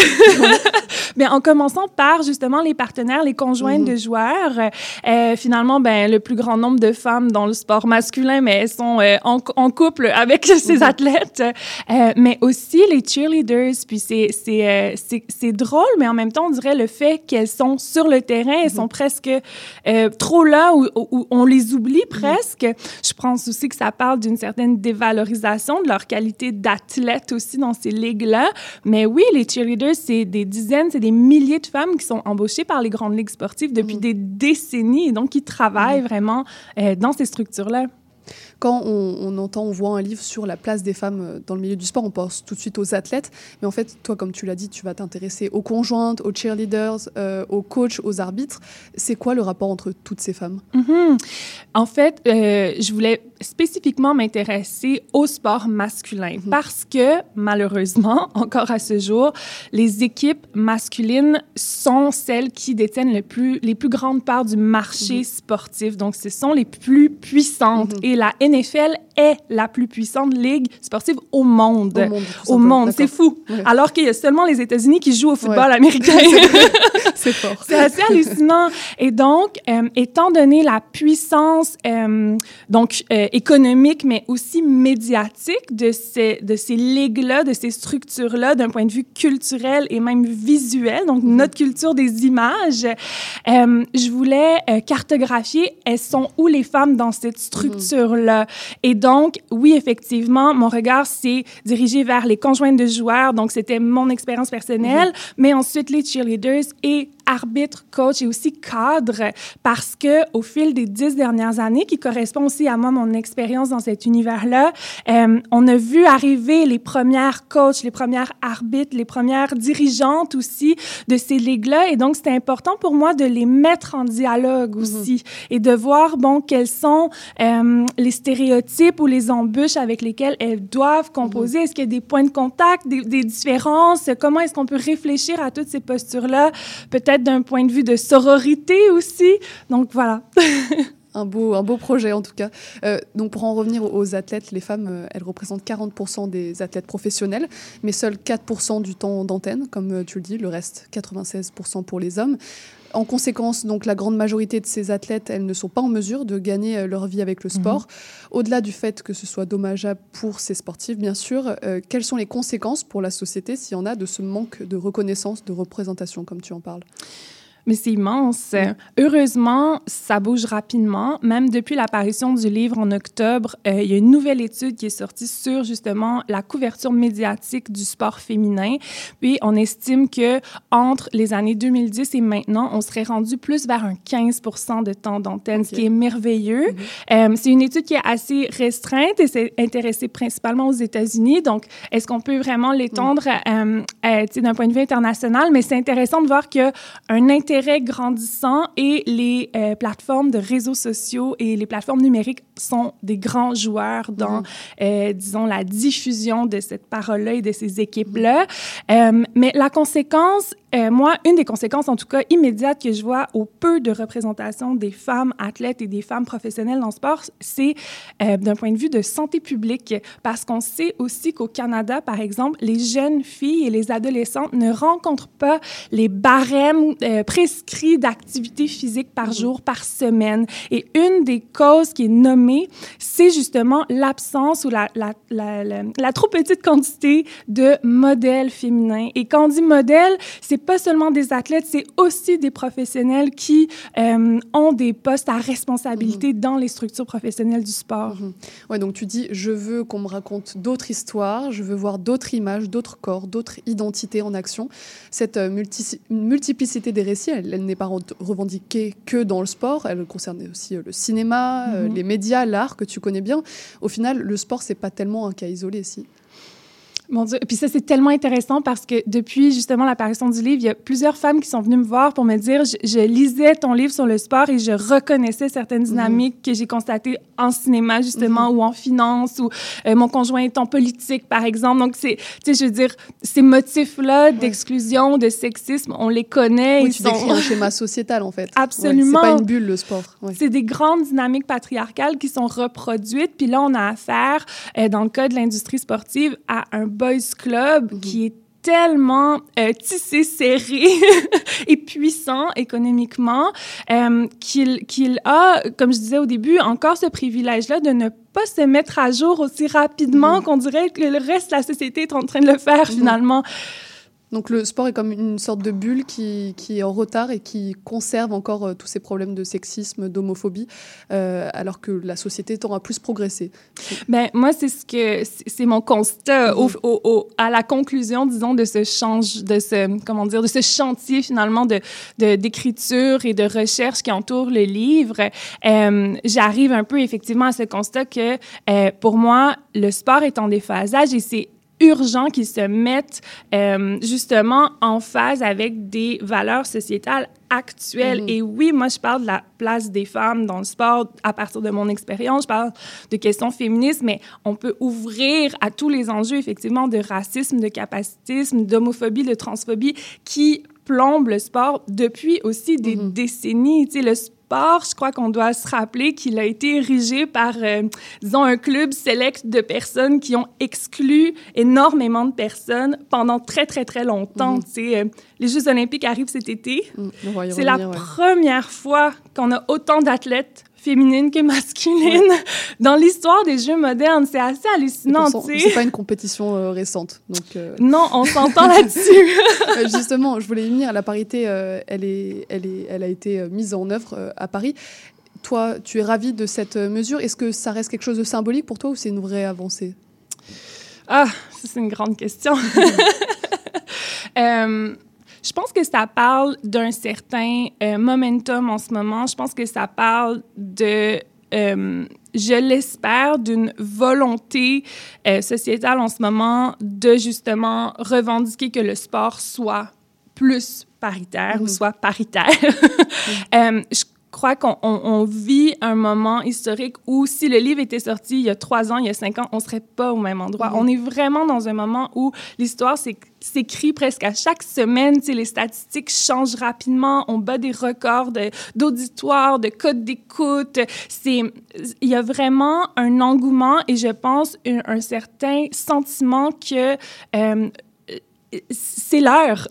Mais en commençant par, justement, les partenaires, les conjointes mmh. de joueurs. Euh, finalement, ben, le plus grand nombre de femmes dans le sport masculin, mais elles sont euh, en, en, couple avec ces mmh. athlètes. Euh, mais aussi les cheerleaders. Puis c'est c'est drôle, mais en même temps, on dirait le fait qu'elles sont sur le terrain, elles mmh. sont presque trop là, où, où, on les oublie presque. Je pense aussi que ça parle d'une certaine dévalorisation de leur qualité d'athlète aussi dans ces ligues-là. Mais oui, les cheerleaders, c'est des dizaines, c'est des milliers de femmes qui sont embauchées par les grandes ligues sportives depuis mmh. des décennies et donc qui travaillent mmh. vraiment euh, dans ces structures-là. Quand on, on, entend, on voit un livre sur la place des femmes dans le milieu du sport, on pense tout de suite aux athlètes. Mais en fait, toi, comme tu l'as dit, tu vas t'intéresser aux conjointes, aux cheerleaders, euh, aux coachs, aux arbitres. C'est quoi le rapport entre toutes ces femmes? Mm -hmm. En fait, euh, je voulais spécifiquement m'intéresser au sport masculin Mhm. parce que, malheureusement, encore à ce jour, les équipes masculines sont celles qui détiennent le plus, les plus grandes parts du marché Mhm. sportif. Donc, ce sont les plus puissantes. Et la NFL est la plus puissante ligue sportive au monde. Au monde, Au c'est fou. Ouais. Alors qu'il y a seulement les États-Unis qui jouent au football Ouais. américain. C'est fort. C'est assez hallucinant. Et donc, euh, étant donné la puissance euh, donc euh, économique, mais aussi médiatique de ces de ces ligues-là, de ces structures-là, d'un point de vue culturel et même visuel, donc notre culture des images, je voulais cartographier elles sont où les femmes dans cette structure-là? Et donc, oui, effectivement, mon regard s'est dirigé vers les conjointes de joueurs. Donc, c'était mon expérience personnelle, mais ensuite les cheerleaders et arbitres, coach et aussi cadres, parce que au fil des dix dernières années, qui correspond aussi à moi, mon expérience dans cet univers-là, euh, on a vu arriver les premières coachs, les premières arbitres, les premières dirigeantes aussi de ces ligues-là. Et donc, c'était important pour moi de les mettre en dialogue aussi et de voir, bon, quels sont euh, les stéréotypes ou les embûches avec lesquelles elles doivent composer. Est-ce qu'il y a des points de contact, des, des différences? Comment est-ce qu'on peut réfléchir à toutes ces postures-là? Peut-être d'un point de vue de sororité aussi. Donc, voilà. Un beau, un beau projet en tout cas. Euh, donc pour en revenir aux- athlètes, les femmes, euh, elles représentent 40% des athlètes professionnels, mais seuls 4% du temps d'antenne, comme euh, tu le dis, le reste 96% pour les hommes. En conséquence, donc la grande majorité de ces athlètes, elles ne sont pas en mesure de gagner euh, leur vie avec le sport. Au-delà du fait que ce soit dommageable pour ces sportifs, bien sûr, euh, quelles sont les conséquences pour la société s'il y en a de ce manque de reconnaissance, de représentation, comme tu en parles? Mais c'est immense. Heureusement, ça bouge rapidement. Même depuis l'apparition du livre en octobre, euh, il y a une nouvelle étude qui est sortie sur justement la couverture médiatique du sport féminin. Puis on estime que entre les années 2010 et maintenant, on serait rendu plus vers un 15 de temps d'antenne, ce qui est merveilleux. Euh, c'est une étude qui est assez restreinte et c'est intéressé principalement aux États-Unis. Donc, est-ce qu'on peut vraiment l'étendre euh, euh, d'un point de vue international? Mais c'est intéressant de voir qu'il y grandissant et les euh, plateformes de réseaux sociaux et les plateformes numériques sont des grands joueurs dans, euh, disons, la diffusion de cette parole-là et de ces équipes-là. Euh, mais la conséquence, euh, moi, une des conséquences, en tout cas immédiates que je vois au peu de représentation des femmes athlètes et des femmes professionnelles dans le sport, c'est euh, d'un point de vue de santé publique, parce qu'on sait aussi qu'au Canada, par exemple, les jeunes filles et les adolescentes ne rencontrent pas les barèmes euh, prescrits d'activité physique par jour, par semaine. Et une des causes qui est nommée, c'est justement l'absence ou la, la, la, la, la trop petite quantité de modèles féminins. Et quand on dit modèle, c'est pas seulement des athlètes, c'est aussi des professionnels qui euh, ont des postes à responsabilité dans les structures professionnelles du sport. Ouais, donc tu dis, je veux qu'on me raconte d'autres histoires, je veux voir d'autres images, d'autres corps, d'autres identités en action. Cette euh, multi- multiplicité des récits, elle, elle n'est pas re- revendiquée que dans le sport, elle concerne aussi euh, le cinéma, Mhm. les médias, l'art que tu connais bien. Au final, le sport, c'est pas tellement un cas isolé, si. Mon Dieu. Puis ça, c'est tellement intéressant parce que depuis justement l'apparition du livre, il y a plusieurs femmes qui sont venues me voir pour me dire je, je lisais ton livre sur le sport et je reconnaissais certaines dynamiques que j'ai constatées en cinéma, justement, ou en finance, ou euh, mon conjoint est en politique, par exemple. Donc, c'est, tu sais, je veux dire, ces motifs-là d'exclusion, de sexisme, on les connaît. Oui, ils tu sont... décris un schéma sociétal, en fait. Ouais, Absolument. c'est pas une bulle, le sport. Ouais. C'est des grandes dynamiques patriarcales qui sont reproduites. Puis là, on a affaire, euh, dans le cas de l'industrie sportive, à un boys club qui est tellement euh, tissé, serré et puissant économiquement euh, qu'il qu'il a, comme je disais au début, encore ce privilège-là de ne pas se mettre à jour aussi rapidement qu'on dirait que le reste de la société est en train de le faire finalement. Donc le sport est comme une sorte de bulle qui, qui est en retard et qui conserve encore euh, tous ces problèmes de sexisme, d'homophobie, euh, alors que la société tend à plus progresser. Ben moi c'est ce que c'est mon constat au, au- au- à la conclusion disons de ce change de ce comment dire de ce chantier finalement de d'écriture et de recherche qui entoure le livre. Euh, J'arrive un peu effectivement à ce constat que pour moi le sport est en déphasage et c'est urgent qu'ils se mettent euh, justement en phase avec des valeurs sociétales actuelles. Mhm. Et oui, moi, je parle de la place des femmes dans le sport à partir de mon expérience. Je parle de questions féministes, mais on peut ouvrir à tous les enjeux, effectivement, de racisme, de capacitisme, d'homophobie, de transphobie qui plombent le sport depuis aussi des décennies. Tu sais, le sport, je crois qu'on doit se rappeler qu'il a été érigé par, euh, disons, un club select de personnes qui ont exclu énormément de personnes pendant très, très, très longtemps. Mhm. Sais, euh, les Jeux olympiques arrivent cet été. Y C'est la ouais. première fois qu'on a autant d'athlètes féminines que masculines dans l'histoire des Jeux modernes. C'est assez hallucinant, tu sais. C'est pas une compétition euh, récente. Donc, euh, Non, on s'entend là-dessus. Euh, Justement, je voulais y venir. La parité, euh, elle, est, elle, est, elle a été mise en œuvre à Paris. Toi, tu es ravi de cette mesure? Est-ce que ça reste quelque chose de symbolique pour toi ou c'est une vraie avancée? Ah, c'est une grande question. Je pense que ça parle d'un certain euh, momentum en ce moment. Je pense que ça parle de, euh, je l'espère, d'une volonté euh, sociétale en ce moment de justement revendiquer que le sport soit plus paritaire ou soit paritaire. Euh, je crois qu'on on- on vit un moment historique où si le livre était sorti il y a trois ans, il y a cinq ans, on serait pas au même endroit. Mhm. On est vraiment dans un moment où l'histoire s'éc- s'écrit presque à chaque semaine. Les statistiques changent rapidement. On bat des records de- d'auditoire, de, codes d'écoute. Il y a vraiment un engouement et je pense un, un certain sentiment que euh, c'est l'heure.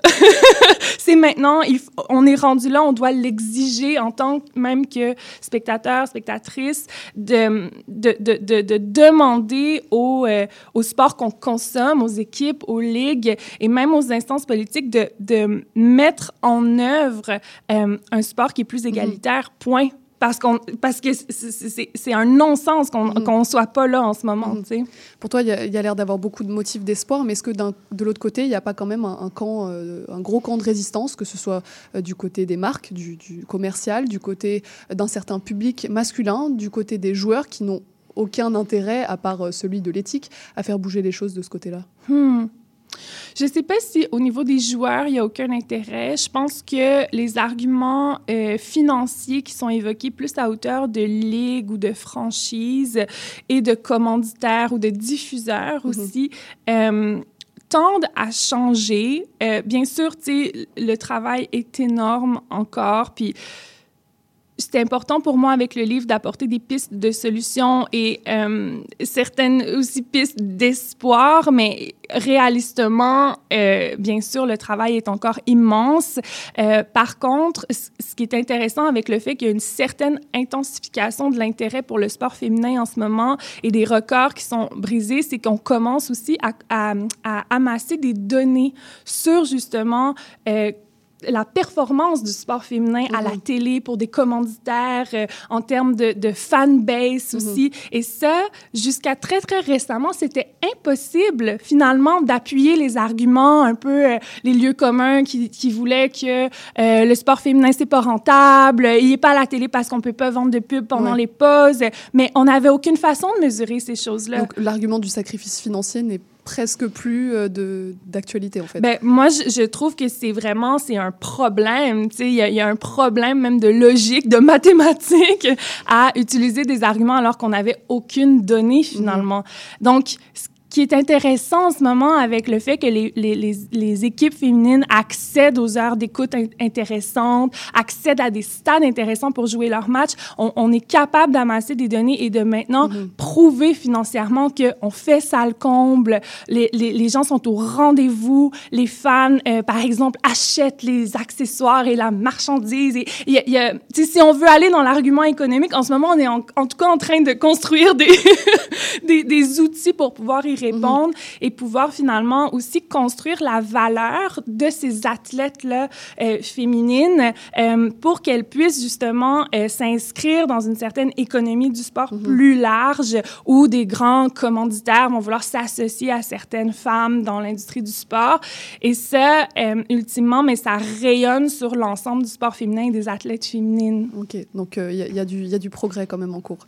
c'est maintenant. Il on est rendu là, on doit l'exiger en tant que même que spectateur, spectatrice, de, de, de, de, de demander au, euh, au sport qu'on consomme, aux équipes, aux ligues et même aux instances politiques de, de mettre en œuvre euh, un sport qui est plus égalitaire, point. Parce, qu'on, parce que c'est- un non-sens qu'on ne soit pas là en ce moment. sais. Pour toi, il y a, l'air d'avoir beaucoup de motifs d'espoir, mais est-ce que de l'autre côté, il n'y a pas quand même un, un camp, euh, un gros camp de résistance, que ce soit euh, du côté des marques, du, du commercial, du côté d'un certain public masculin, du côté des joueurs qui n'ont aucun intérêt, à part euh, celui de l'éthique, à faire bouger les choses de ce côté-là? Hmm. Je ne sais pas si au niveau des joueurs, il n'y a aucun intérêt. Je pense que les arguments euh, financiers qui sont évoqués plus à hauteur de ligues ou de franchises et de commanditaires ou de diffuseurs aussi, euh, tendent à changer. Euh, bien sûr, le travail est énorme encore, puis c'était important pour moi avec le livre d'apporter des pistes de solutions et euh, certaines aussi pistes d'espoir, mais réalistement, euh, bien sûr, le travail est encore immense. Euh, par contre, ce qui est intéressant avec le fait qu'il y a une certaine intensification de l'intérêt pour le sport féminin en ce moment et des records qui sont brisés, c'est qu'on commence aussi à, à- à amasser des données sur justement euh, la performance du sport féminin à la télé pour des commanditaires, euh, en termes de, de fan base aussi. Et ça, jusqu'à très, très récemment, c'était impossible finalement d'appuyer les arguments, un peu euh, les lieux communs qui, qui voulaient que euh, le sport féminin, c'est pas rentable, il est pas à la télé parce qu'on peut pas vendre de pub pendant Ouais. les pauses. Mais on n'avait aucune façon de mesurer ces choses-là. Donc l'argument du sacrifice financier n'est presque plus euh, de- d'actualité, en fait. Ben, moi, je, je trouve que c'est vraiment, c'est un problème. Tu sais, il y, a- il y a un problème même de logique, de mathématiques à utiliser des arguments alors qu'on n'avait aucune donnée finalement. Donc, ce qui est intéressant en ce moment avec le fait que les, les, les, les équipes féminines accèdent aux heures d'écoute in- intéressantes, accèdent à des stades intéressants pour jouer leurs matchs, on, on est capable d'amasser des données et de maintenant prouver financièrement qu'on fait ça le comble, les, les, les gens sont au rendez-vous, les fans, euh, par exemple, achètent les accessoires et la marchandise. Et, y a- a- si on veut aller dans l'argument économique, en ce moment, on est en, en tout cas en train de construire des, des, des outils pour pouvoir y répondre et pouvoir finalement aussi construire la valeur de ces athlètes-là euh, féminines euh, pour qu'elles puissent justement euh, s'inscrire dans une certaine économie du sport plus large où des grands commanditaires vont vouloir s'associer à certaines femmes dans l'industrie du sport. Et ça, ultimement, mais ça rayonne sur l'ensemble du sport féminin et des athlètes féminines. Ok, donc il y, a- y y a du progrès quand même en cours.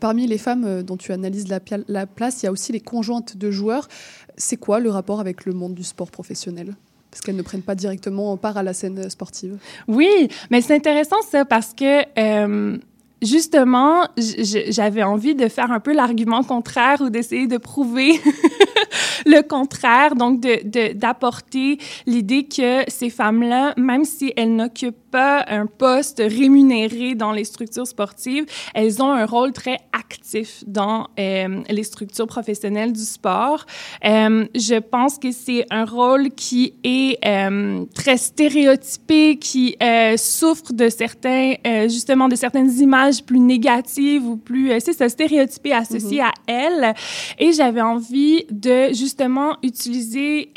Parmi les femmes dont tu analyses la place, il y a aussi les conjointes de joueurs. C'est quoi le rapport avec le monde du sport professionnel? Parce qu'elles ne prennent pas directement part à la scène sportive. Oui, mais c'est intéressant ça parce que euh, justement, j'avais envie de faire un peu l'argument contraire ou d'essayer de prouver le contraire, donc d'apporter de, l'idée que ces femmes-là, même si elles n'occupent pas un poste rémunéré dans les structures sportives, elles ont un rôle très actif dans euh, les structures professionnelles du sport. Euh, je pense que c'est un rôle qui est euh, très stéréotypé, qui euh, souffre de certains, euh, justement, de certaines images plus négatives ou plus, euh, c'est ça, stéréotypé associé mm-hmm. à elles. Et j'avais envie de justement utiliser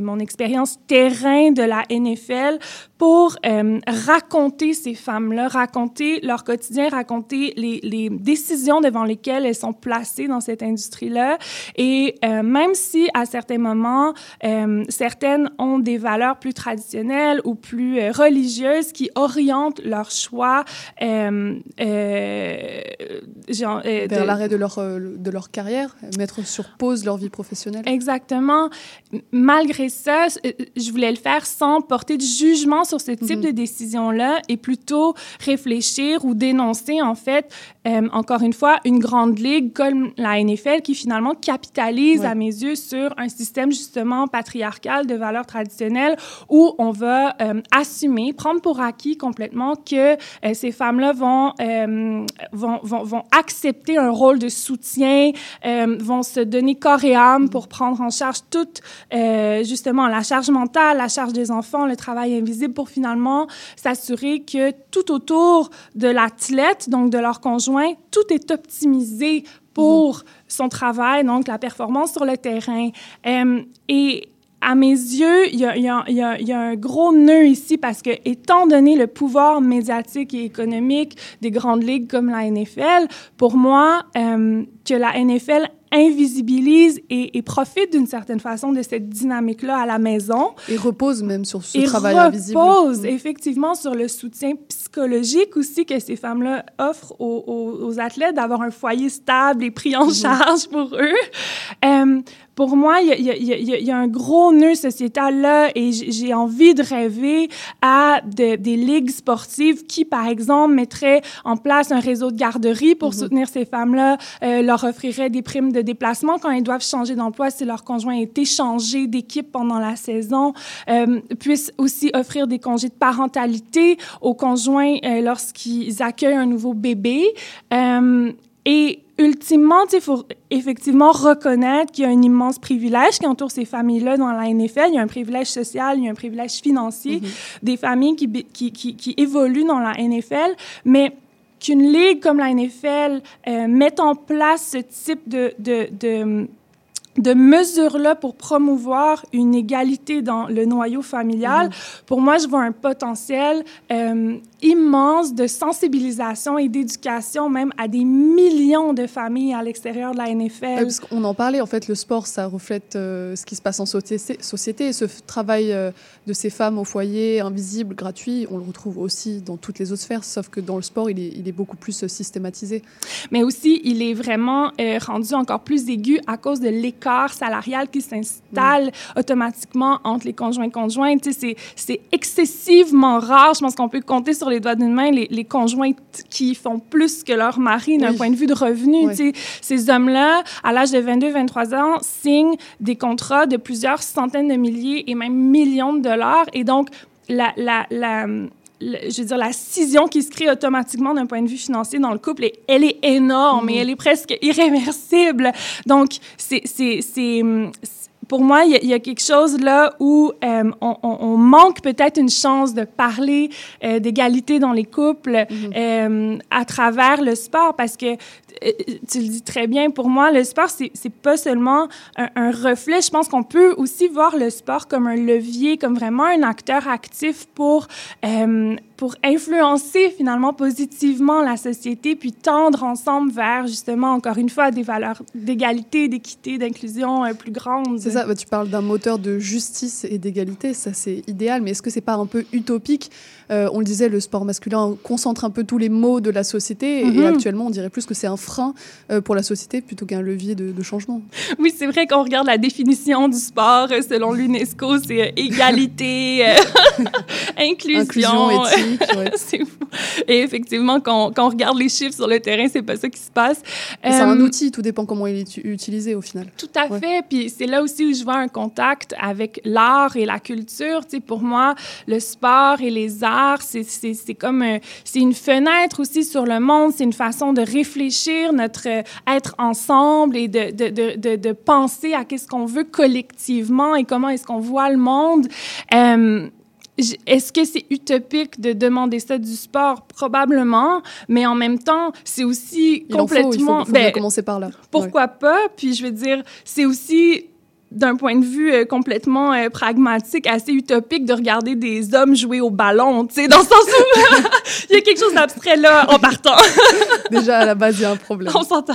mon expérience terrain de la NFL pour euh, raconter ces femmes-là, raconter leur quotidien, raconter les, les, décisions devant lesquelles elles sont placées dans cette industrie-là. Et euh, même si à certains moments, euh, certaines ont des valeurs plus traditionnelles ou plus euh, religieuses qui orientent leur choix euh, genre, vers l'arrêt de leur, de leur carrière, mettre sur pause leur vie professionnelle. Exactement. Malgré ça, je voulais le faire sans porter de jugement sur ce type de décision-là et plutôt réfléchir ou dénoncer, en fait, euh, encore une fois, une grande ligue comme la NFL qui finalement capitalise, à mes yeux, sur un système justement patriarcal de valeurs traditionnelles où on va euh, assumer, prendre pour acquis complètement que euh, ces femmes-là vont, vont, vont, vont, accepter un rôle de soutien, vont se donner corps et âme pour prendre en charge toute, justement, la charge mentale, la charge des enfants, le travail invisible pour finalement s'assurer que tout autour de l'athlète, donc de leur conjoint, tout est optimisé pour son travail, donc la performance sur le terrain. Euh, et à mes yeux, il y, a, un gros nœud ici parce que, étant donné le pouvoir médiatique et économique des grandes ligues comme la NFL, pour moi, euh, que la NFL invisibilise et, et profite d'une certaine façon de cette dynamique-là à la maison. Et repose même sur ce et travail invisible. repose mm. effectivement sur le soutien psychologique aussi que ces femmes-là offrent aux, aux, aux athlètes, d'avoir un foyer stable et pris en mm-hmm. charge pour eux. Euh, pour moi, il y, y, y a, un gros nœud sociétal là et j'ai envie de rêver à de, des ligues sportives qui, par exemple, mettraient en place un réseau de garderies pour mm-hmm. soutenir ces femmes-là, euh, leur offriraient des primes de déplacement quand elles doivent changer d'emploi si leur conjoint est échangé d'équipe pendant la saison, euh, puissent aussi offrir des congés de parentalité aux conjoints euh, lorsqu'ils accueillent un nouveau bébé. Euh, et ultimement, il faut effectivement reconnaître qu'il y a un immense privilège qui entoure ces familles-là dans la NFL. Il y a un privilège social, il y a un privilège financier mm-hmm. des familles qui, qui, qui, qui, évoluent dans la NFL, mais qu'une ligue comme la NFL euh, mette en place ce type de, de mesures-là pour promouvoir une égalité dans le noyau familial, mm-hmm. pour moi, je vois un potentiel euh, immense de sensibilisation et d'éducation même à des millions de familles à l'extérieur de la NFL. parce qu'on en parlait, en fait, le sport, ça reflète euh, ce qui se passe en société. Et ce travail euh, de ces femmes au foyer, invisible, gratuit, on le retrouve aussi dans toutes les autres sphères, sauf que dans le sport, il est, il est beaucoup plus euh, systématisé. Mais aussi, il est vraiment euh, rendu encore plus aigu à cause de salarial qui s'installe automatiquement entre les conjoints et conjointes. C'est excessivement rare. Je pense qu'on peut compter sur les doigts d'une main les, les conjointes qui font plus que leur mari d'un oui. point de vue de revenu. Oui. Ces hommes-là, à l'âge de 22-23 ans, signent des contrats de plusieurs centaines de milliers et même millions de dollars. Et donc, la, la, la, je veux dire, la scission qui se crée automatiquement d'un point de vue financier dans le couple, et elle est énorme mmh. et elle est presque irréversible. Donc, c'est pour moi, il y, y, a quelque chose là où euh, on, on, manque peut-être une chance de parler euh, d'égalité dans les couples mm -hmm. euh, à travers le sport parce que tu le dis très bien, pour moi, le sport, c'est pas seulement un, un reflet. Je pense qu'on peut aussi voir le sport comme un levier, comme vraiment un acteur actif pour euh, pour influencer finalement positivement la société, puis tendre ensemble vers justement, encore une fois, des valeurs d'égalité, d'équité, d'inclusion euh, plus grandes. C'est ça, bah, tu parles d'un moteur de justice et d'égalité, ça c'est idéal, mais est-ce que c'est pas un peu utopique? Euh, On le disait, le sport masculin concentre un peu tous les maux de la société, et Mhm. actuellement on dirait plus que c'est un frein euh, pour la société plutôt qu'un levier de, de changement. Oui, c'est vrai qu'on regarde la définition du sport euh, selon l'UNESCO, c'est euh, égalité, inclusion. Inclusion, éthique, ouais. c'est fou. Et effectivement, quand, quand on regarde les chiffres sur le terrain, c'est pas ça qui se passe. C'est un outil, tout dépend comment il est utilisé au final. Tout à fait. Puis c'est là aussi où je vois un contact avec l'art et la culture. Tu sais, pour moi, le sport et les arts, c'est comme un- c'est une fenêtre aussi sur le monde. C'est une façon de réfléchir notre euh, être ensemble et de, de, de, de, penser à qu'est-ce qu'on veut collectivement et comment est-ce qu'on voit le monde. Euh, Est-ce que c'est utopique de demander ça du sport? Probablement, mais en même temps, c'est aussi Il en faut, complètement... il faut, faut ben, commencer par là. pourquoi pas? Puis je veux dire, c'est aussi d'un point de vue euh, complètement euh, pragmatique, assez utopique de regarder des hommes jouer au ballon, tu sais, dans le sens où il y a quelque chose d'abstrait là en partant. Déjà, à la base, il y a un problème. On s'entend.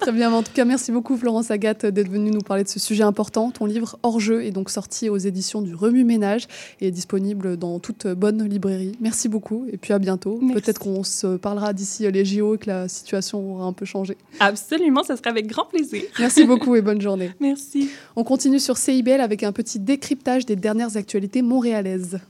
Très bien, en tout cas, merci beaucoup Florence Agathe d'être venue nous parler de ce sujet important. Ton livre Hors-jeu est donc sorti aux éditions du Remue Ménage et est disponible dans toute bonne librairie. Merci beaucoup et puis à bientôt. Peut-être qu'on se parlera d'ici euh, les JO et que la situation aura un peu changé. Absolument, ça serait avec grand plaisir. Merci beaucoup et bonne journée. Merci. On continue sur CIBL avec un petit décryptage des dernières actualités montréalaises.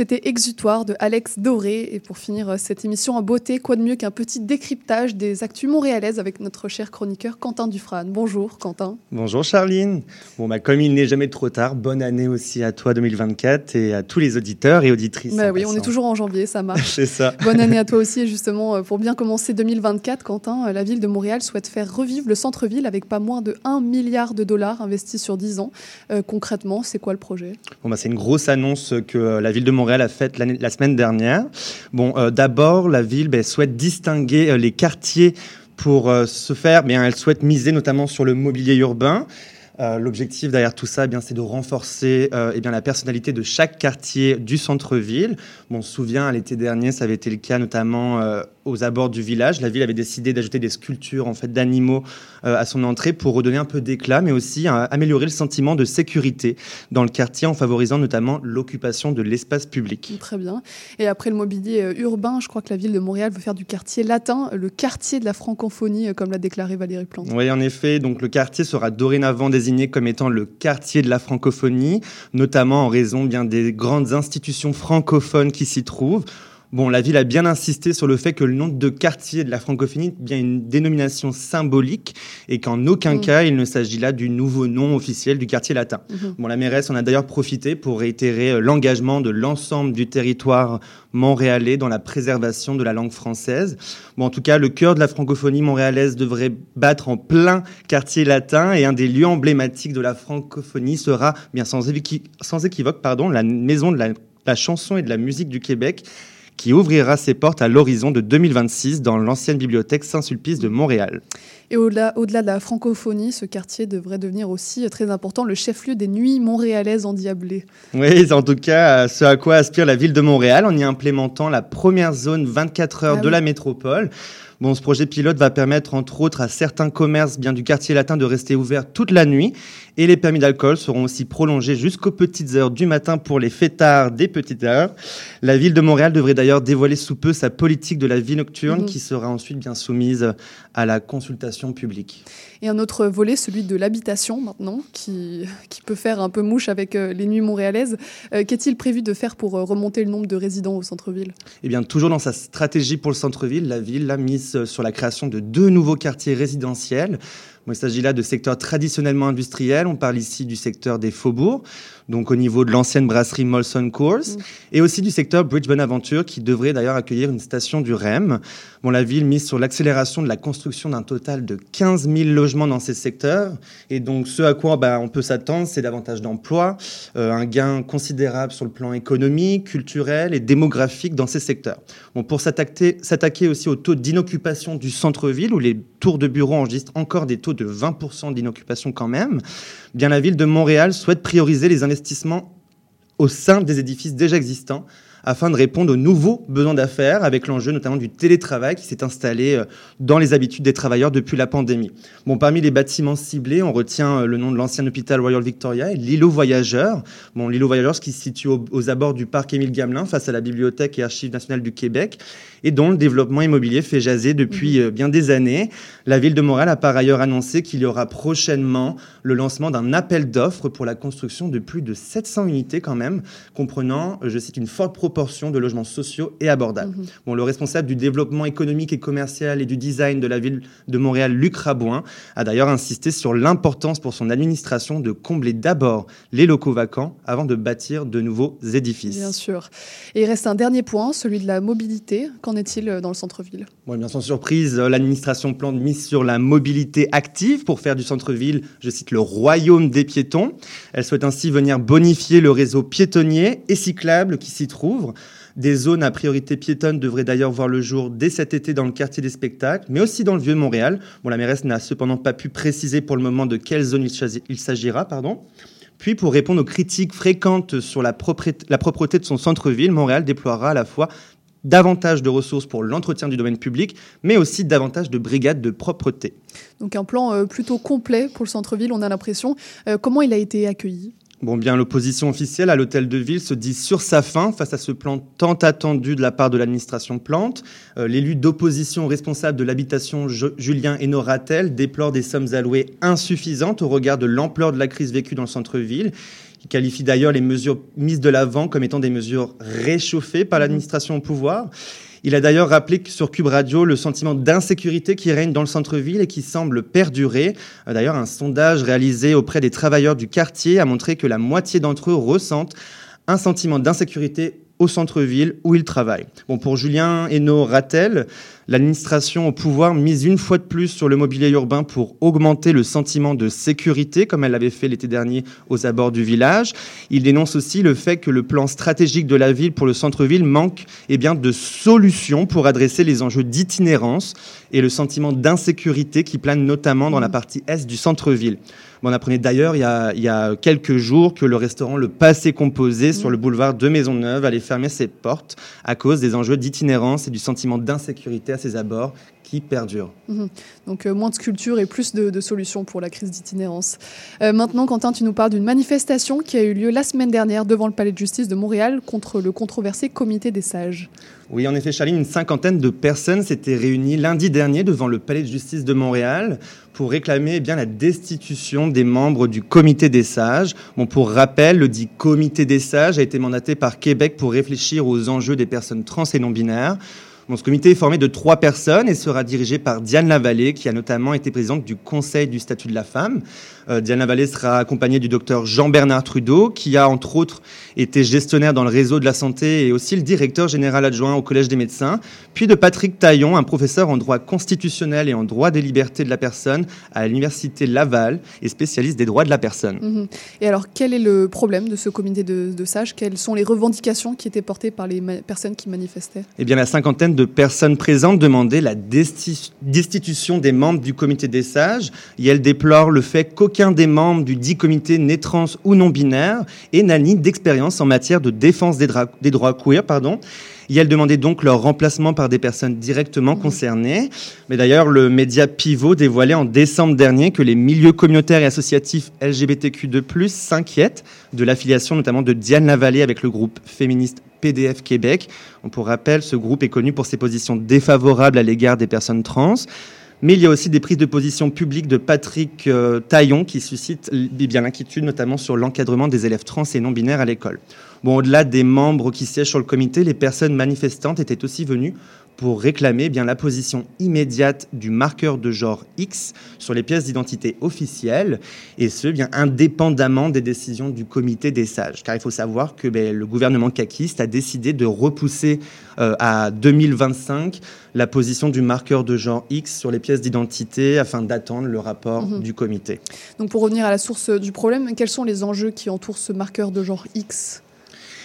C'était Exutoire de Alex Doré. Et pour finir euh, cette émission en beauté, quoi de mieux qu'un petit décryptage des actus montréalaises avec notre cher chroniqueur Quentin Dufrane. Bonjour Quentin. Bonjour Charline. Bon, bah, comme il n'est jamais trop tard, bonne année aussi à toi 2024 et à tous les auditeurs et auditrices. Bah oui, on est toujours en janvier, ça marche. C'est ça. Bonne année à toi aussi. Et justement, euh, pour bien commencer 2024, Quentin, euh, la ville de Montréal souhaite faire revivre le centre-ville avec pas moins de 1 milliard de dollars investis sur 10 ans. Euh, concrètement, c'est quoi le projet? Bon, bah, c'est une grosse annonce que la ville de Montréal a faite l'année- la semaine dernière. Bon, euh, d'abord, la ville ben, souhaite distinguer euh, les quartiers pour euh, ce faire. Bien, elle souhaite miser notamment sur le mobilier urbain. Euh, L'objectif derrière tout ça, eh bien, c'est de renforcer euh, eh bien, la personnalité de chaque quartier du centre-ville. Bon, on se souvient, à l'été dernier, ça avait été le cas notamment euh, aux abords du village. La ville avait décidé d'ajouter des sculptures en fait, d'animaux euh, à son entrée pour redonner un peu d'éclat, mais aussi améliorer le sentiment de sécurité dans le quartier en favorisant notamment l'occupation de l'espace public. Très bien. Et après le mobilier urbain, je crois que la ville de Montréal veut faire du quartier latin le quartier de la francophonie, comme l'a déclaré Valérie Plante. Oui, en effet, donc le quartier sera dorénavant désigné comme étant le quartier de la francophonie, notamment en raison bien des grandes institutions francophones qui s'y trouvent. Bon, la ville a bien insisté sur le fait que le nom de quartier de la francophonie est bien une dénomination symbolique et qu'en aucun Mm. cas il ne s'agit là du nouveau nom officiel du quartier latin. Mhm. Bon, la mairesse en a d'ailleurs profité pour réitérer euh, l'engagement de l'ensemble du territoire montréalais dans la préservation de la langue française. Bon, en tout cas, le cœur de la francophonie montréalaise devrait battre en plein quartier latin et un des lieux emblématiques de la francophonie sera, bien sans, équi- sans équivoque, pardon, la maison de la, la chanson et de la musique du Québec qui ouvrira ses portes à l'horizon de 2026 dans l'ancienne bibliothèque Saint-Sulpice de Montréal. Et au-delà au -delà de la francophonie, ce quartier devrait devenir aussi très important, le chef-lieu des nuits montréalaises endiablées. Oui, c'est en tout cas ce à quoi aspire la ville de Montréal en y implémentant la première zone 24 heures Ah de oui. la métropole. Bon, ce projet pilote va permettre entre autres à certains commerces bien du quartier latin de rester ouverts toute la nuit et les permis d'alcool seront aussi prolongés jusqu'aux petites heures du matin pour les fêtards des petites heures. La ville de Montréal devrait d'ailleurs dévoiler sous peu sa politique de la vie nocturne Mhm. qui sera ensuite bien soumise à la consultation publique. Et un autre volet, celui de l'habitation maintenant, qui, qui peut faire un peu mouche avec euh, les nuits montréalaises. Euh, Qu'est-il prévu de faire pour euh, remonter le nombre de résidents au centre-ville? Eh bien, toujours dans sa stratégie pour le centre-ville, la ville a mise euh, sur la création de deux nouveaux quartiers résidentiels. Il s'agit là de secteurs traditionnellement industriels. On parle ici du secteur des faubourgs, donc au niveau de l'ancienne brasserie Molson Coors, et aussi du secteur Bridge Bonaventure, qui devrait d'ailleurs accueillir une station du REM. Bon, la ville mise sur l'accélération de la construction d'un total de 15 000 logements dans ces secteurs. Et donc, ce à quoi bah, on peut s'attendre, c'est davantage d'emplois, euh, un gain considérable sur le plan économique, culturel et démographique dans ces secteurs. Bon, pour s'attaquer s'attaquer aussi au taux d'inoccupation du centre-ville, où les tours de bureaux enregistrent encore des taux de 20% d'inoccupation quand même, bien la ville de Montréal souhaite prioriser les investissements au sein des édifices déjà existants afin de répondre aux nouveaux besoins d'affaires, avec l'enjeu notamment du télétravail qui s'est installé euh, dans les habitudes des travailleurs depuis la pandémie. Bon, parmi les bâtiments ciblés, on retient euh, le nom de l'ancien hôpital Royal Victoria et l'îlot Voyageurs. Bon, l'îlot Voyageurs qui se situe au- aux abords du parc Émile Gamelin, face à la Bibliothèque et Archives nationales du Québec, et dont le développement immobilier fait jaser depuis euh, bien des années. La ville de Montréal a par ailleurs annoncé qu'il y aura prochainement le lancement d'un appel d'offres pour la construction de plus de 700 unités quand même, comprenant, je cite, une forte proportion de logements sociaux et abordables. Bon, le responsable du développement économique et commercial et du design de la ville de Montréal, Luc Rabouin, a d'ailleurs insisté sur l'importance pour son administration de combler d'abord les locaux vacants avant de bâtir de nouveaux édifices. Bien sûr. Et il reste un dernier point, celui de la mobilité. Qu'en est-il euh, dans le centre-ville? Bon, bien sans surprise, euh, l'administration plante mise sur la mobilité active pour faire du centre-ville, je cite, le royaume des piétons. Elle souhaite ainsi venir bonifier le réseau piétonnier et cyclable qui s'y trouve. Des zones à priorité piétonne devraient d'ailleurs voir le jour dès cet été dans le quartier des spectacles, mais aussi dans le vieux Montréal. Bon, la mairesse n'a cependant pas pu préciser pour le moment de quelle zone il s'agira. Pardon. Puis, pour répondre aux critiques fréquentes sur la propreté, la propreté de son centre-ville, Montréal déploiera à la fois davantage de ressources pour l'entretien du domaine public, mais aussi davantage de brigades de propreté. Donc un plan euh, plutôt complet pour le centre-ville, on a l'impression. Euh, comment il a été accueilli? Bon, bien, l'opposition officielle à l'hôtel de ville se dit sur sa faim face à ce plan tant attendu de la part de l'administration Plante. Euh, L'élu d'opposition responsable de l'habitation, Julien Enoratel, déplore des sommes allouées insuffisantes au regard de l'ampleur de la crise vécue dans le centre-ville. Il qualifie d'ailleurs les mesures mises de l'avant comme étant des mesures réchauffées par l'administration au pouvoir. Il a d'ailleurs rappelé sur Cube Radio le sentiment d'insécurité qui règne dans le centre-ville et qui semble perdurer. Euh, D'ailleurs, un sondage réalisé auprès des travailleurs du quartier a montré que la moitié d'entre eux ressentent un sentiment d'insécurité au centre-ville où ils travaillent. Bon, pour Julien Hainaut Rattel, l'administration au pouvoir mise une fois de plus sur le mobilier urbain pour augmenter le sentiment de sécurité, comme elle l'avait fait l'été dernier aux abords du village. Il dénonce aussi le fait que le plan stratégique de la ville pour le centre-ville manque eh bien, de solutions pour adresser les enjeux d'itinérance et le sentiment d'insécurité qui plane notamment dans la partie est du centre-ville. On apprenait d'ailleurs il, y a- il y a quelques jours que le restaurant Le Passé Composé sur le boulevard de Maisonneuve allait fermer ses portes à cause des enjeux d'itinérance et du sentiment d'insécurité ses abords qui perdurent. Mhm. Donc euh, moins de sculptures et plus de, de solutions pour la crise d'itinérance. Euh, maintenant, Quentin, tu nous parles d'une manifestation qui a eu lieu la semaine dernière devant le Palais de justice de Montréal contre le controversé Comité des sages. Oui, en effet, Charline, une cinquantaine de personnes s'étaient réunies lundi dernier devant le Palais de justice de Montréal pour réclamer eh bien, la destitution des membres du Comité des sages. Bon, pour rappel, le dit Comité des sages a été mandaté par Québec pour réfléchir aux enjeux des personnes trans et non-binaires. Ce comité est formé de trois personnes et sera dirigé par Diane Lavallée, qui a notamment été présidente du Conseil du statut de la femme. Euh, Diane Lavallée sera accompagnée du docteur Jean-Bernard Trudeau, qui a entre autres été gestionnaire dans le réseau de la santé et aussi le directeur général adjoint au Collège des médecins, puis de Patrick Taillon, un professeur en droit constitutionnel et en droit des libertés de la personne à l'Université Laval et spécialiste des droits de la personne. Mhm. Et alors, quel est le problème de ce comité de, de sages? Quelles sont les revendications qui étaient portées par les personnes qui manifestaient? Eh bien, la cinquantaine de personnes présentes demandaient la desti- destitution des membres du comité des sages et elles déplorent le fait qu'aucun des membres du dit comité n'est trans ou non binaire et n'a ni d'expérience en matière de défense des, des droits queer. Pardon. Et elles demandaient donc leur remplacement par des personnes directement concernées. Mais d'ailleurs, le média Pivot dévoilait en décembre dernier que les milieux communautaires et associatifs LGBTQ2+, s'inquiètent de l'affiliation notamment de Diane Lavallée avec le groupe féministe PDF Québec. Pour rappel, ce groupe est connu pour ses positions défavorables à l'égard des personnes trans. Mais il y a aussi des prises de position publiques de Patrick euh, Taillon qui suscitent eh bien l'inquiétude, notamment sur l'encadrement des élèves trans et non binaires à l'école. Bon, au-delà des membres qui siègent sur le comité, les personnes manifestantes étaient aussi venues pour réclamer eh bien la position immédiate du marqueur de genre X sur les pièces d'identité officielles, et ce, bien indépendamment des décisions du comité des sages. Car il faut savoir que ben, le gouvernement caquiste a décidé de repousser euh, à 2025 la position du marqueur de genre X sur les pièces d'identité afin d'attendre le rapport Mhm. du comité. Donc, pour revenir à la source du problème, quels sont les enjeux qui entourent ce marqueur de genre X?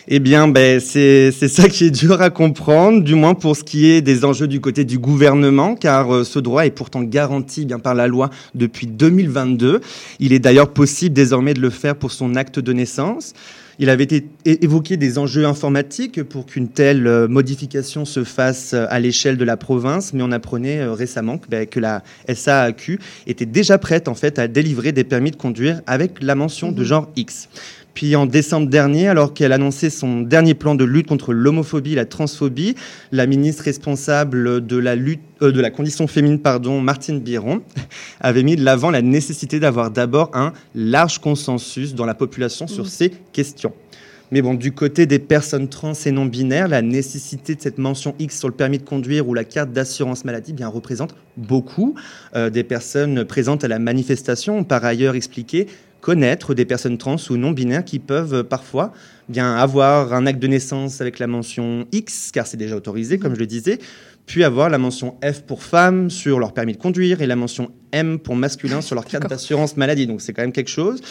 Eh bien, ben, c'est ça qui est dur à comprendre, du moins pour ce qui est des enjeux du côté du gouvernement, car euh, ce droit est pourtant garanti bien par la loi depuis 2022. Il est d'ailleurs possible désormais de le faire pour son acte de naissance. Il avait été évoqué des enjeux informatiques pour qu'une telle euh, modification se fasse euh, à l'échelle de la province, mais on apprenait récemment que, ben, que la SAAQ était déjà prête en fait à délivrer des permis de conduire avec la mention de genre X. Puis en décembre dernier, alors qu'elle annonçait son dernier plan de lutte contre l'homophobie et la transphobie, la ministre responsable de la lutte euh, de la condition féminine, pardon, Martine Biron, avait mis de l'avant la nécessité d'avoir d'abord un large consensus dans la population sur Mhm. ces questions. Mais bon, du côté des personnes trans et non binaires, la nécessité de cette mention X sur le permis de conduire ou la carte d'assurance maladie bien représente beaucoup. Euh, des personnes présentes à la manifestation ont par ailleurs expliqué connaître des personnes trans ou non binaires qui peuvent euh, parfois bien avoir un acte de naissance avec la mention X, car c'est déjà autorisé, comme je le disais, puis avoir la mention F pour femme sur leur permis de conduire et la mention M pour masculin sur leur carte d'assurance maladie. Donc c'est quand même quelque chose.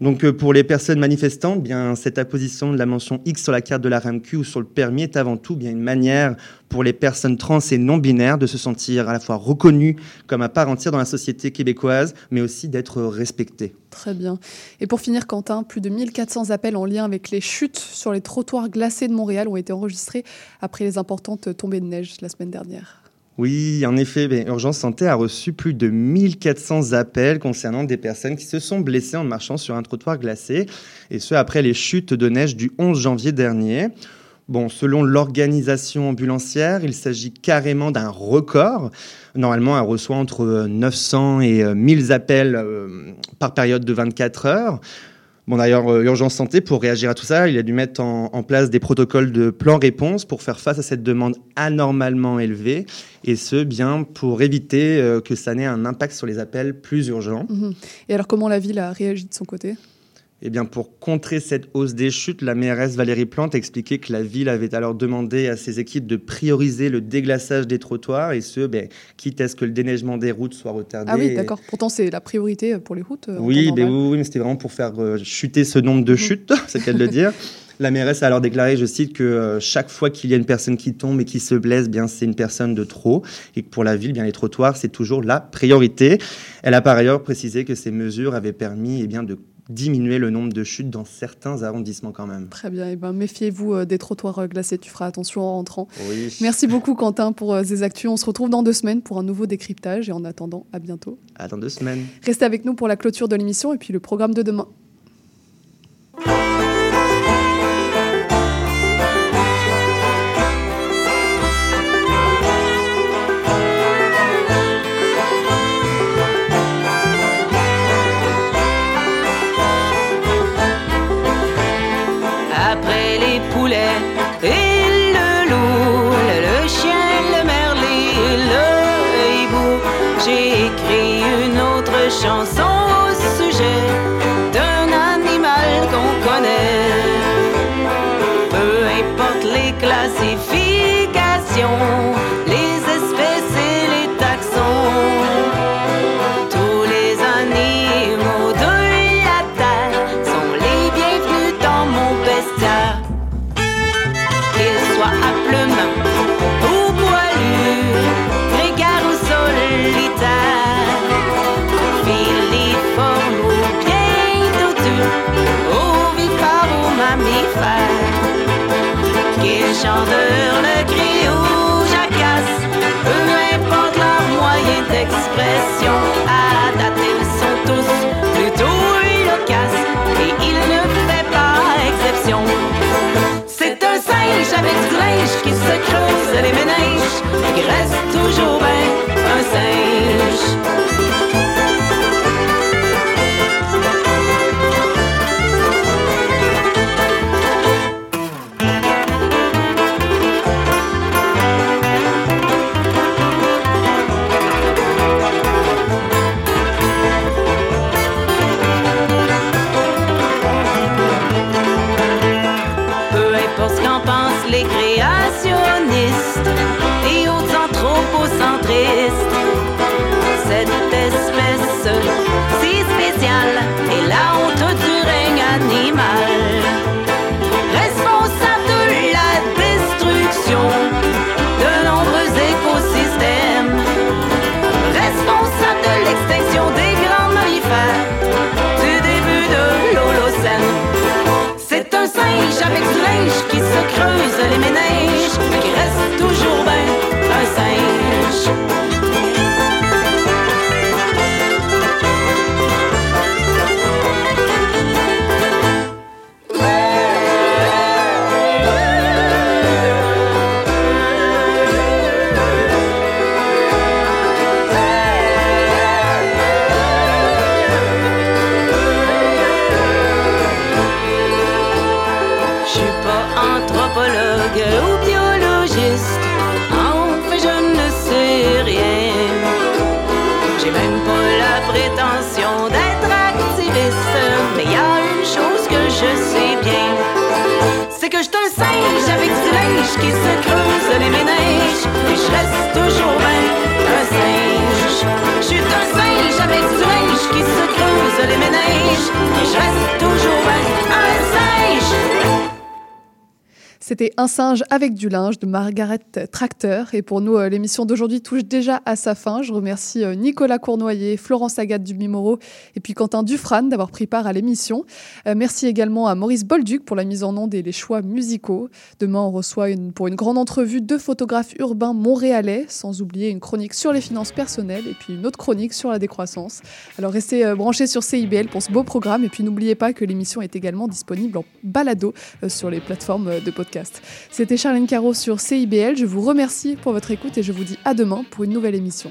Donc euh, pour les personnes manifestantes, bien cette apposition de la mention X sur la carte de la RAMQ ou sur le permis est avant tout bien une manière pour les personnes trans et non binaires de se sentir à la fois reconnues comme à part entière dans la société québécoise, mais aussi d'être respectées. Très bien. Et pour finir, Quentin, plus de 1400 appels en lien avec les chutes sur les trottoirs glacés de Montréal ont été enregistrés après les importantes tombées de neige la semaine dernière. Oui, en effet, Urgence Santé a reçu plus de 1400 appels concernant des personnes qui se sont blessées en marchant sur un trottoir glacé, et ce après les chutes de neige du 11 janvier dernier. Bon, selon l'organisation ambulancière, il s'agit carrément d'un record. Normalement, elle reçoit entre 900 et euh, 1000 appels euh, par période de 24 heures. Bon, d'ailleurs, euh, Urgence Santé, pour réagir à tout ça, il a dû mettre en, place des protocoles de plan-réponse pour faire face à cette demande anormalement élevée, et ce, bien pour éviter euh, que ça n'ait un impact sur les appels plus urgents. Mhm. Et alors, comment la ville a réagi de son côté? Eh bien, pour contrer cette hausse des chutes, la mairesse Valérie Plante a expliqué que la ville avait alors demandé à ses équipes de prioriser le déglaçage des trottoirs, et ce, ben, quitte à ce que le déneigement des routes soit retardé. Ah oui, Et- d'accord. Pourtant, c'est la priorité pour les routes. euh, Oui, ben oui, oui, mais c'était vraiment pour faire euh, chuter ce nombre de chutes, c'est le cas de le dire. La mairesse a alors déclaré, je cite, que euh, chaque fois qu'il y a une personne qui tombe et qui se blesse, bien c'est une personne de trop, et que pour la ville, bien les trottoirs, c'est toujours la priorité. Elle a par ailleurs précisé que ces mesures avaient permis, eh bien, de diminuer le nombre de chutes dans certains arrondissements quand même. Très bien. Et ben, méfiez-vous euh, des trottoirs euh, glacés. Tu feras attention en rentrant. Oui. Merci beaucoup, Quentin, pour euh, ces actus. On se retrouve dans deux semaines pour un nouveau décryptage. Et en attendant, à bientôt. À dans deux semaines. Restez avec nous pour la clôture de l'émission et puis le programme de demain. Creuse les qui reste toujours bien un singe. Un singe avec du linge de Margaret Tracteur. Et pour nous, euh, l'émission d'aujourd'hui touche déjà à sa fin. Je remercie euh, Nicolas Cournoyer, Florence Agathe Dubimoro et puis Quentin Dufran d'avoir pris part à l'émission. Euh, merci également à Maurice Bolduc pour la mise en onde et les choix musicaux. Demain, on reçoit pour une grande entrevue deux photographes urbains montréalais, sans oublier une chronique sur les finances personnelles et puis une autre chronique sur la décroissance. Alors restez branchés sur CIBL pour ce beau programme et puis n'oubliez pas que l'émission est également disponible en balado sur les plateformes de podcast. C'était Charlène Caro sur CIBL. Je vous remercie pour votre écoute et je vous dis à demain pour une nouvelle émission.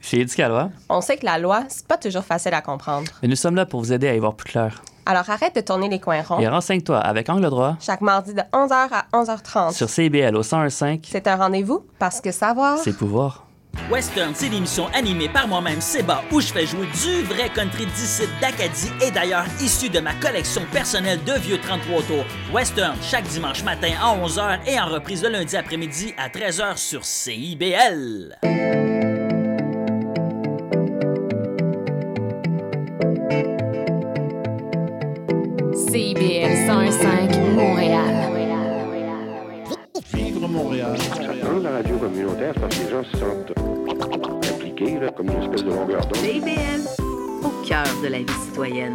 Chez Éducalois, On sait que la loi, c'est pas toujours facile à comprendre. mais nous sommes là pour vous aider à y voir plus clair. Alors arrête de tourner les coins ronds. Et renseigne-toi avec Angle droit Chaque mardi de 11h à 11h30. sur CIBL au 1015, C'est un rendez-vous parce que savoir. c'est pouvoir. Western, c'est l'émission animée par moi-même, Seba, où je fais jouer du vrai country d'ici d'Acadie et d'ailleurs issu de ma collection personnelle de vieux 33 tours. Western, chaque dimanche matin à 11h et en reprise le lundi après-midi à 13h sur CIBL. CIBL 101.5 Montréal. Vivre Montréal. Dans la radio communautaire, parce que les gens se sentent impliqués, là, comme une espèce de longueur d'onde. CIBL, au cœur de la vie citoyenne.